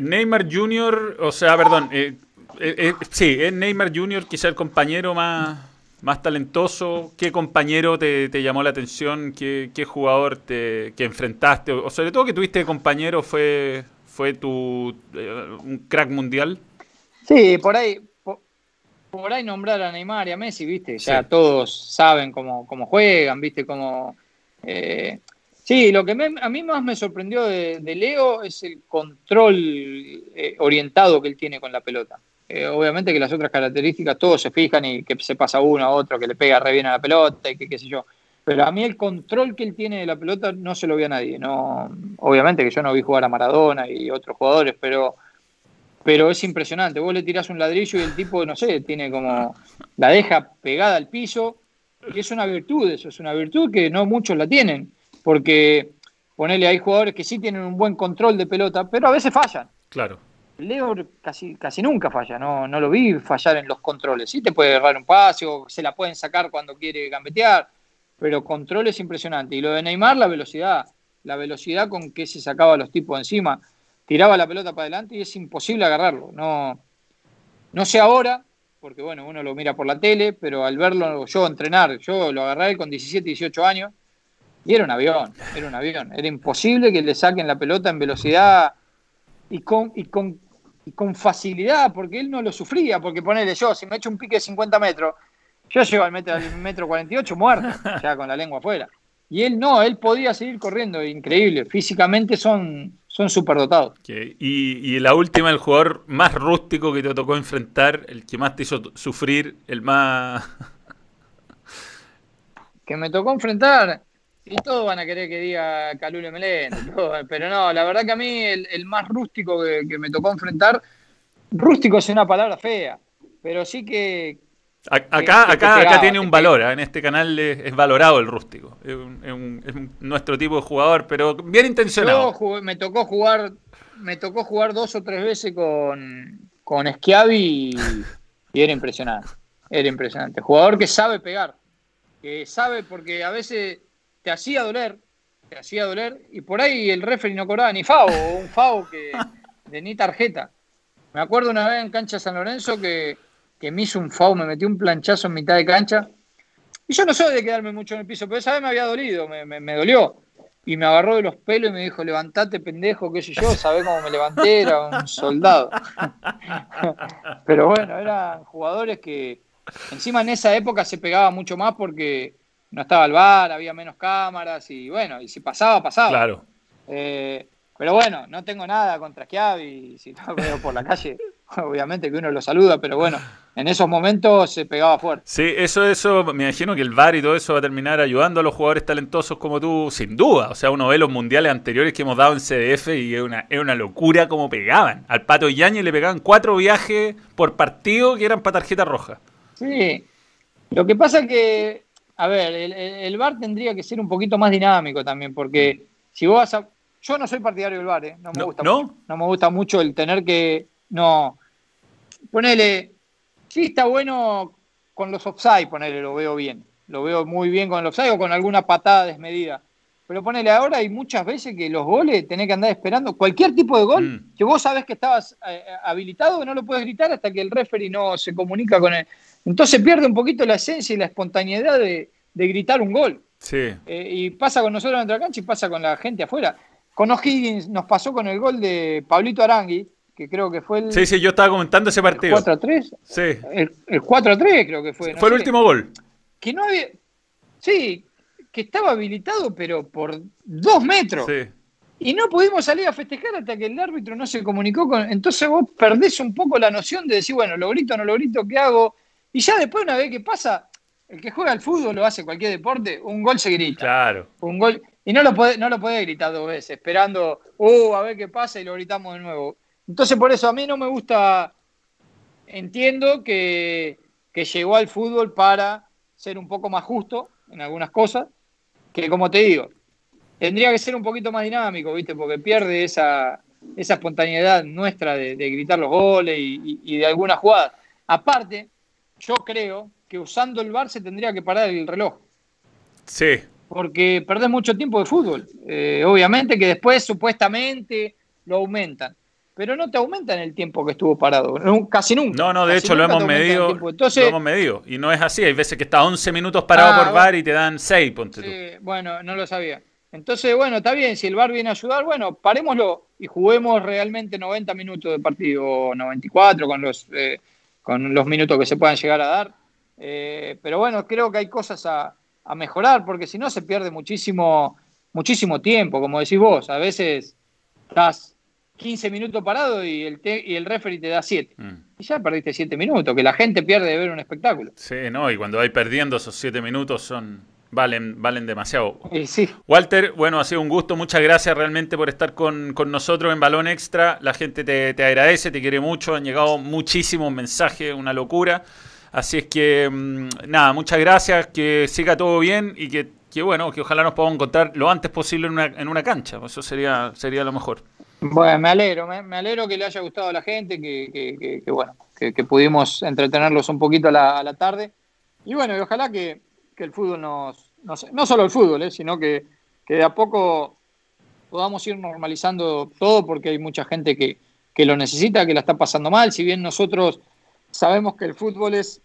Neymar Jr., o sea, perdón, eh, eh, eh, sí, es Neymar Jr. quizá el compañero más, más talentoso. ¿Qué compañero te, llamó la atención? ¿Qué, jugador te, que enfrentaste? O sobre todo que tuviste compañero fue, fue tu eh, un crack mundial?
Sí, por ahí, por, ahí nombrar a Neymar y a Messi, viste, ya todos saben cómo, cómo, juegan, viste, cómo... Eh, sí, lo que a mí más me sorprendió de, Leo es el control eh, orientado que él tiene con la pelota. obviamente que las otras características todos se fijan y que se pasa uno a otro, que le pega re bien a la pelota y que qué sé yo. Pero a mí el control que él tiene de la pelota no se lo vi a nadie. No, obviamente que yo no vi jugar a Maradona y otros jugadores, pero, pero es impresionante. Vos le tirás un ladrillo y el tipo, no sé, tiene como la deja pegada al piso. Y es una virtud, eso es una virtud que no muchos la tienen. Porque ponele, hay jugadores que sí tienen un buen control de pelota, pero a veces fallan.
Claro.
Leo casi, casi nunca falla, no, no lo vi fallar en los controles. Sí te puede agarrar un pase o se la pueden sacar cuando quiere gambetear, pero control es impresionante. Y lo de Neymar, la velocidad, la velocidad con que se sacaba a los tipos encima, tiraba la pelota para adelante y es imposible agarrarlo. No, no sé ahora, porque bueno, uno lo mira por la tele, pero al verlo yo entrenar, yo lo agarré con 17, 18 años y era un avión, era un avión. Era imposible que le saquen la pelota en velocidad y con, y con, y con facilidad, porque él no lo sufría, porque ponele yo, si me echo un pique de 50 metros yo llego al metro, al metro 48 muerto, ya con la lengua afuera. Y él no, él podía seguir corriendo, increíble. Físicamente son son superdotados.
Y, y, la última, el jugador más rústico que te tocó enfrentar, el que más te hizo sufrir, el más...
que me tocó enfrentar, y todos van a querer que diga Calule Meléndez, pero no, la verdad que a mí el, más rústico que, que, me tocó enfrentar, rústico es una palabra fea, pero sí que,
Acá, acá, acá tiene un valor, ¿eh? en este canal es, valorado el rústico. Es, nuestro tipo de jugador, pero bien intencionado.
me tocó jugar, me tocó jugar dos o tres veces con, con Schiavi y, era impresionante. Era impresionante. Jugador que sabe pegar, que sabe porque a veces te hacía doler, te hacía doler, y por ahí el referee no cobraba ni FAO, o un FAO que de ni tarjeta. Me acuerdo una vez en cancha San Lorenzo que que me hizo un FAU, me metió un planchazo en mitad de cancha. Y yo no soy de quedarme mucho en el piso, pero esa vez me había dolido, me, dolió. Y me agarró de los pelos y me dijo, levantate pendejo, qué sé yo, sabés cómo me levanté, era un soldado. pero bueno, eran jugadores que, Encima en esa época se pegaba mucho más porque no estaba el bar, había menos cámaras y bueno, y si pasaba, pasaba.
Claro.
Eh, pero bueno, no tengo nada contra Schiavi, si lo veo por la calle, obviamente que uno lo saluda, pero bueno, en esos momentos se pegaba fuerte.
Sí, eso, eso, me imagino que el VAR y todo eso va a terminar ayudando a los jugadores talentosos como tú, sin duda. O sea, uno ve los mundiales anteriores que hemos dado en CDF y es una, es una locura como pegaban. Al Pato Yañez le pegaban cuatro viajes por partido que eran para tarjeta roja.
Sí, lo que pasa que, a ver, el, el, VAR tendría que ser un poquito más dinámico también, porque si vos vas a... Yo no soy partidario del VAR, ¿eh? no me gusta
¿no?
Mucho. No me gusta mucho el tener que... No, ponele, sí está bueno con los offside, ponele, lo veo bien. Lo veo muy bien con el offside o con alguna patada desmedida. Pero ponele ahora, hay muchas veces que los goles tenés que andar esperando. Cualquier tipo de gol,
Mm.
que vos sabés que estabas eh, habilitado, no lo puedes gritar hasta que el referee no se comunica con él. Entonces pierde un poquito la esencia y la espontaneidad de, de gritar un gol.
Sí.
Eh, y pasa con nosotros de la cancha y pasa con la gente afuera. Con O'Higgins nos pasó con el gol de Pablito Arangui, que creo que fue el,
Sí, sí, yo estaba comentando ese
el
partido.
4 a 3.
Sí.
El, el 4 a 3 creo que fue. no
Fue el último gol.
Que no había. Sí, que estaba habilitado, pero por dos metros.
Sí.
Y no pudimos salir a festejar hasta que el árbitro no se comunicó con. Entonces vos perdés un poco la noción de decir, bueno, lo grito, no lo grito, ¿qué hago? Y ya después, una vez que pasa, el que juega al fútbol lo hace cualquier deporte, un gol se grita.
Claro.
Un gol. Y no lo podés, no lo podés gritar dos veces, esperando, uh, a ver qué pasa y lo gritamos de nuevo. Entonces, por eso a mí no me gusta. Entiendo que, que llegó al fútbol para ser un poco más justo en algunas cosas, que como te digo, tendría que ser un poquito más dinámico, ¿viste? Porque pierde esa, esa espontaneidad nuestra de, de gritar los goles y, y- y de algunas jugadas. Aparte, yo creo que usando el VAR se tendría que parar el reloj
Sí.
porque perdés mucho tiempo de fútbol. Eh, obviamente que después supuestamente lo aumentan, pero no te aumentan el tiempo que estuvo parado, casi nunca.
No, no, de
Casi
hecho lo hemos medido.
Entonces,
lo hemos medido. Y no es así. Hay veces que está 11 minutos parado
Ah,
por
bueno.
VAR y te dan 6, ponte tú.
sí, bueno, no lo sabía. Entonces, bueno, está bien, si el VAR viene a ayudar, bueno, parémoslo y juguemos realmente 90 minutos de partido, o 94 con los, eh, con los minutos que se puedan llegar a dar. Eh, pero bueno, creo que hay cosas a, a mejorar, porque si no se pierde muchísimo, muchísimo tiempo, como decís vos. A veces estás 15 minutos parado y el, te- y el referee te da 7.
Mm.
Y ya perdiste 7 minutos, que la gente pierde de ver un espectáculo.
Sí, no, y cuando vais perdiendo esos 7 minutos son valen, valen demasiado.
Sí,
Walter, bueno, ha sido un gusto. Muchas gracias realmente por estar con, con nosotros en Balón Extra. La gente te, te agradece, te quiere mucho. Han llegado muchísimos mensajes, una locura. Así es que, mm, nada, muchas gracias. Que siga todo bien y que, que, bueno, que ojalá nos podamos encontrar lo antes posible en una, en una cancha. Eso sería, sería lo mejor.
Bueno, me alegro, me, me alegro que le haya gustado a la gente, que, que- bueno, que, pudimos entretenerlos un poquito a la, a la tarde. Y bueno, y ojalá que, el fútbol nos, nos- no solo el fútbol, eh, sino que, que de a poco podamos ir normalizando todo, porque hay mucha gente que, que lo necesita, que la está pasando mal. Si bien nosotros sabemos que el fútbol es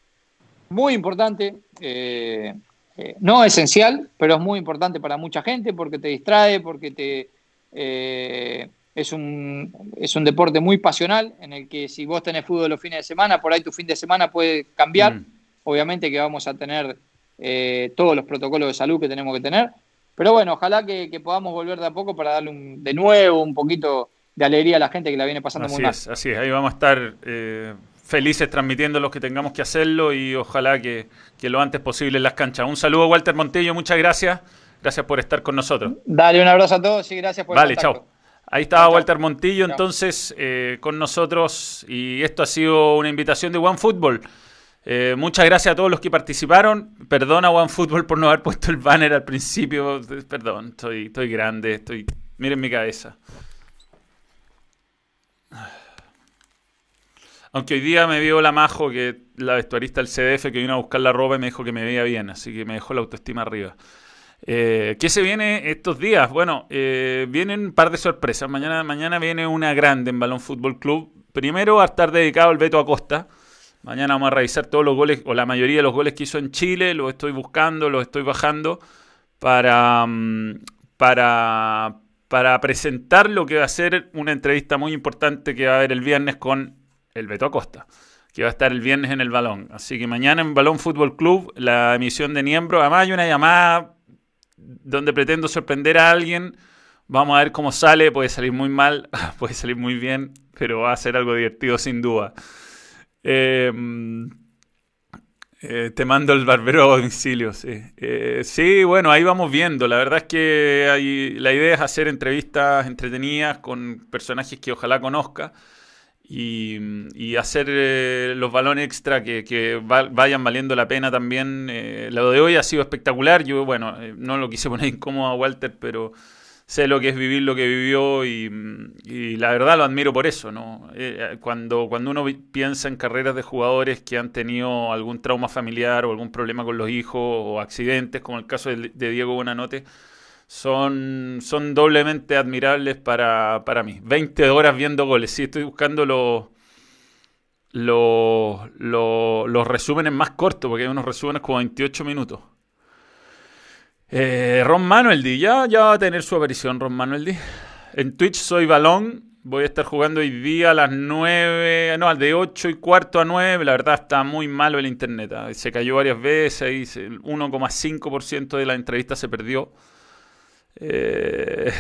muy importante, eh, eh, no esencial, pero es muy importante para mucha gente porque te distrae, porque te eh, es un es un deporte muy pasional en el que si vos tenés fútbol los fines de semana, por ahí tu fin de semana puede cambiar.
Mm.
Obviamente que vamos a tener eh, todos los protocolos de salud que tenemos que tener, pero bueno, ojalá que, que podamos volver de a poco para darle un- de nuevo un poquito de alegría a la gente que la viene pasando
Así
muy mal.
es, así es. Ahí vamos a estar eh, felices transmitiendo los que tengamos que hacerlo y ojalá que, que lo antes posible en las canchas. Un saludo, Walter Montello, muchas gracias. Gracias por estar con nosotros.
Dale un abrazo a todos y gracias por
Vale, chao. Ahí estaba. Walter Montillo entonces eh, con nosotros y esto ha sido una invitación de OneFootball. Eh, muchas gracias a todos los que participaron. Perdona OneFootball por no haber puesto el banner al principio. Perdón, estoy, estoy grande, estoy. Miren mi cabeza. Aunque hoy día me vio la Majo, que la vestuarista del CDF, que vino a buscar la ropa y me dijo que me veía bien, así que me dejó la autoestima arriba. Eh, ¿Qué se viene estos días? Bueno, eh, vienen un par de sorpresas. Mañana, mañana viene una grande en Balón Fútbol Club. Primero va a estar dedicado al Beto Acosta. Mañana vamos a revisar todos los goles, o la mayoría de los goles que hizo en Chile. Los estoy buscando, los estoy bajando para, mm, para, para presentar lo que va a ser una entrevista muy importante que va a haber el viernes con el Beto Acosta que va a estar el viernes en el Balón. Así que mañana en Balón Fútbol Club, la emisión de Niembro. Además hay una llamada donde pretendo sorprender a alguien. Vamos a ver cómo sale. Puede salir muy mal, puede salir muy bien, pero va a ser algo divertido sin duda. Eh, eh, te mando el barbero a domicilio, sí. Eh, sí, bueno, ahí vamos viendo. La verdad es que hay, la idea es hacer entrevistas entretenidas con personajes que ojalá conozca y, hacer eh, los balones extra que, vayan valiendo la pena también. Eh, lo de hoy ha sido espectacular. Yo, bueno, eh, no lo quise poner incómodo a Walter, pero sé lo que es vivir lo que vivió y, la verdad lo admiro por eso. ¿no? cuando, cuando uno piensa en carreras de jugadores que han tenido algún trauma familiar o algún problema con los hijos o accidentes, como el caso de, de Diego Buenanote, son, son doblemente admirables para, para mí. 20 horas viendo goles. Sí, estoy buscando los, los, los, resúmenes más cortos, porque hay unos resúmenes como 28 minutos. Eh, Ron Manuel D, ya, ya va a tener su aparición Ron Manuel D. En Twitch soy Balón. Voy a estar jugando hoy día a las 9, no, de 8 y cuarto a 9. La verdad está muy malo el internet. Ah, se cayó varias veces, el 1,5% de la entrevista se perdió. Eh,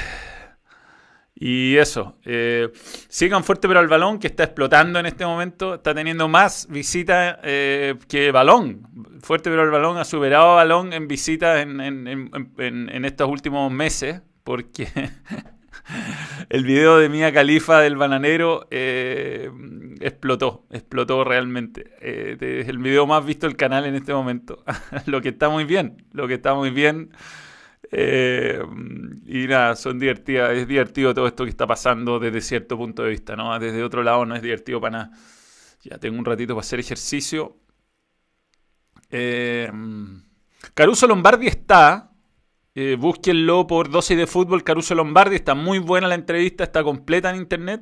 y eso, eh, sigan fuerte pero al balón que está explotando en este momento, está teniendo más visitas eh, que balón. Fuerte pero al balón ha superado a balón en visitas en, estos últimos meses porque el video de Mía Califa del bananero explotó, explotó realmente. es el video más visto del canal en este momento. lo que está muy bien, lo que está muy bien. Eh, y nada, son divertidas, es divertido todo esto que está pasando desde cierto punto de vista, ¿no? Desde otro lado no es divertido para nada. Ya tengo un ratito para hacer ejercicio. Eh, Caruso Lombardi está. Eh, búsquenlo por dosis de fútbol. Caruso Lombardi está muy buena la entrevista, está completa en internet.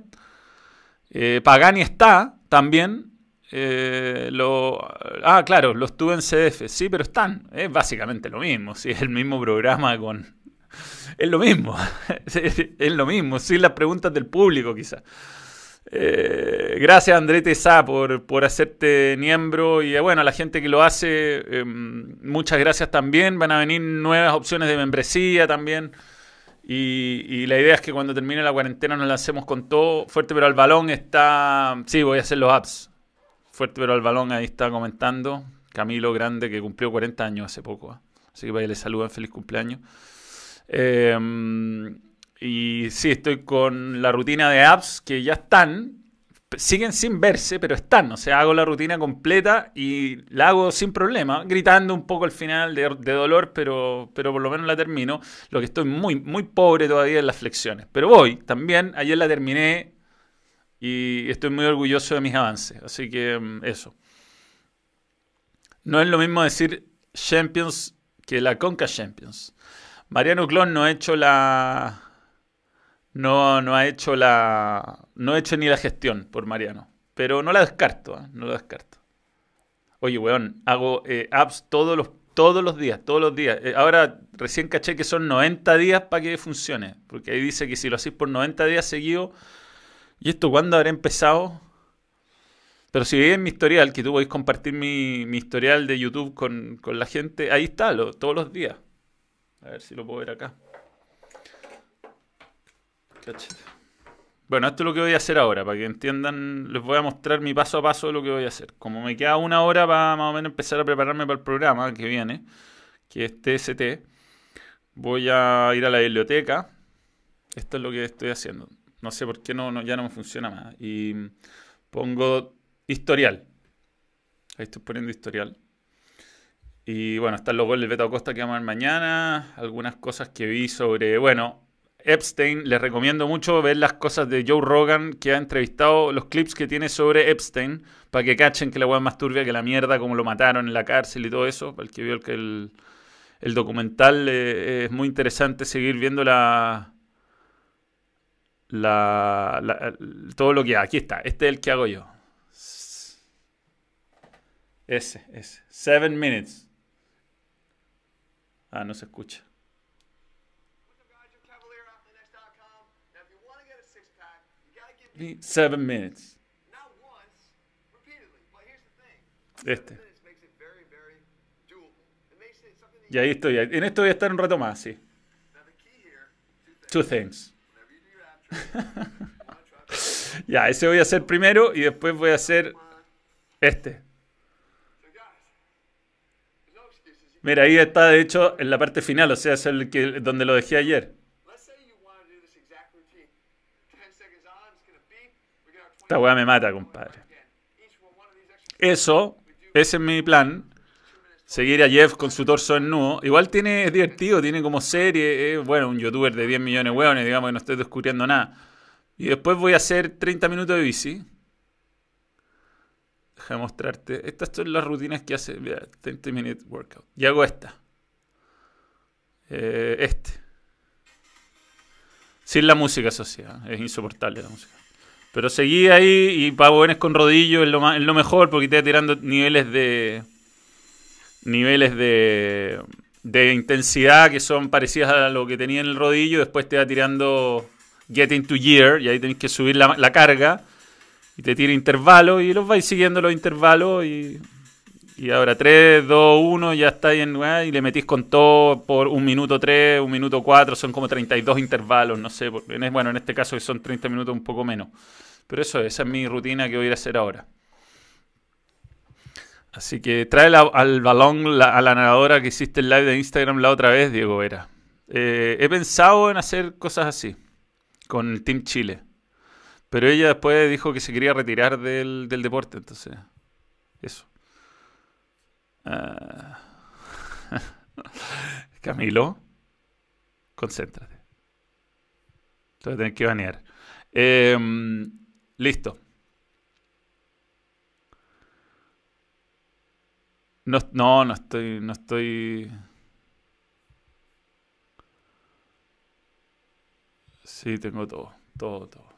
Pagani está también. Eh, lo, ah, claro, los tuve en CDF. Sí, pero están. Es básicamente lo mismo. Sí, es el mismo programa con. Es lo mismo. es lo mismo. Sí, las preguntas del público, quizás. Eh, gracias, André Tesa, por, por hacerte miembro. Y eh, bueno, a la gente que lo hace, em, muchas gracias también. Van a venir nuevas opciones de membresía también. Y, y, la idea es que cuando termine la cuarentena nos lancemos con todo. Fuerte, pero al balón está. Sí, voy a hacer los apps. Fuerte pero al balón, ahí está comentando. Camilo Grande, que cumplió 40 años hace poco. ¿ah? Así que vaya, le saludan, feliz cumpleaños. Em, y sí, estoy con la rutina de apps que ya están. Siguen sin verse, pero están. O sea, hago la rutina completa y la hago sin problema, gritando un poco al final de, dolor, pero, pero por lo menos la termino. Lo que estoy muy, muy pobre todavía en las flexiones. Pero voy, también, ayer la terminé y estoy muy orgulloso de mis avances. Así que mm, eso. No es lo mismo decir Champions que la Conca Champions. Mariano Clon no ha hecho la. No, no ha hecho la. No ha hecho ni la gestión por Mariano. Pero no la descarto, ¿eh? no la descarto. Oye, weón, hago eh, apps todos los, todos los días, todos los días. Eh, ahora recién caché que son 90 días para que funcione. Porque ahí dice que si lo hacéis por 90 días seguidos ¿Y esto cuándo habrá empezado? Pero si veis mi historial, que tú podéis compartir mi, historial de YouTube con, la gente, ahí está, todos los días. A ver si lo puedo ver acá. Bueno, esto es lo que voy a hacer ahora, para que entiendan, les voy a mostrar mi paso a paso de lo que voy a hacer. Como me queda una hora para más o menos empezar a prepararme para el programa que viene, que es TST, voy a ir a la biblioteca. Esto es lo que estoy haciendo. No sé por qué no, ya no me funciona más. Y pongo historial. Ahí estoy poniendo historial. Y bueno, están los goles del Beto Acosta que vamos a ver mañana. Algunas cosas que vi sobre, bueno, Epstein. Les recomiendo mucho ver las cosas de Joe Rogan que ha entrevistado, los clips que tiene sobre Epstein, para que cachen que la hueá es más turbia que la mierda, como lo mataron en la cárcel y todo eso. Para el que vio el, el documental eh, es muy interesante seguir viendo la la, todo lo que aquí está. Este es el que hago yo. Ese, ese. Seven minutes. Ah, no se escucha. Seven minutes. Este. Y ahí estoy. En esto voy a estar un rato más, sí. Two things. ya, ese voy a hacer primero y después voy a hacer este. Mira, ahí está de hecho en la parte final, o sea, es el que donde lo dejé ayer. Esta weá me mata, compadre. Eso, ese es mi plan. Seguir a Jeff con su torso en nudo. Igual tiene, es divertido, tiene como serie. bueno, un youtuber de 10 millones de hueones, digamos que no estoy descubriendo nada. Y después voy a hacer 30 minutos de bici. Deja mostrarte. Estas son las rutinas que hace. 30 minute workout. Y hago esta. Eh, este. Sin la música asociada. Es insoportable la música. Pero seguí ahí y para con rodillo es lo, es lo mejor porque te tirando niveles de. Niveles de. De intensidad que son parecidas a lo que tenía en el rodillo. Después te va tirando Get into Gear y ahí tenéis que subir la, carga y te tira intervalos y los vais siguiendo los intervalos y, y ahora 3, 2, 1 ya está ahí en y le metís con todo por un minuto 3, un minuto 4, son como 32 intervalos, no sé, bueno, en este caso son 30 minutos un poco menos. Pero eso, esa es mi rutina que voy a ir a hacer ahora. Así que trae al balón a la nadadora que hiciste el live de Instagram la otra vez, Diego Vera. Eh, he pensado en hacer cosas así con el Team Chile. Pero ella después dijo que se quería retirar del, deporte, entonces, eso. Ah. Camilo, concéntrate. Te voy a tener que banear. Em, listo. No, no, no estoy, no estoy. Sí, tengo todo, todo, todo.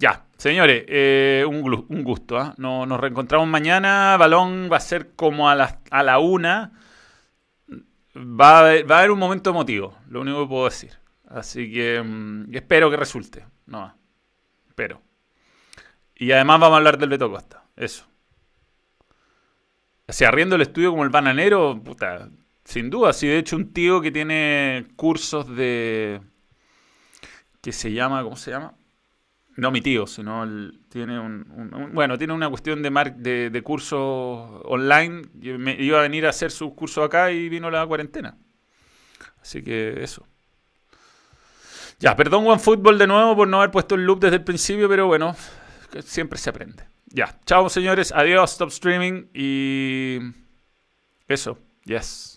Ya, señores, eh, un, gusto. ¿ah? nos reencontramos mañana. Balón va a ser como a la, a la una. Va a, haber, va a haber un momento emotivo, lo único que puedo decir. Así que mm, espero que resulte. No, espero. Y además vamos a hablar del Beto Costa. Eso. Si arriendo el estudio como el bananero, puta, sin duda, sí, de hecho un tío que tiene cursos de... que se llama, ¿cómo se llama? No mi tío, sino tiene un, Bueno, tiene una cuestión de, mar, de, de cursos online. Me, iba a venir a hacer sus cursos acá y vino la cuarentena. Así que eso. Ya, perdón OneFootball de nuevo por no haber puesto el loop desde el principio, pero bueno, siempre se aprende. Ya, chao señores, adiós, stop streaming. Y... Eso, yes.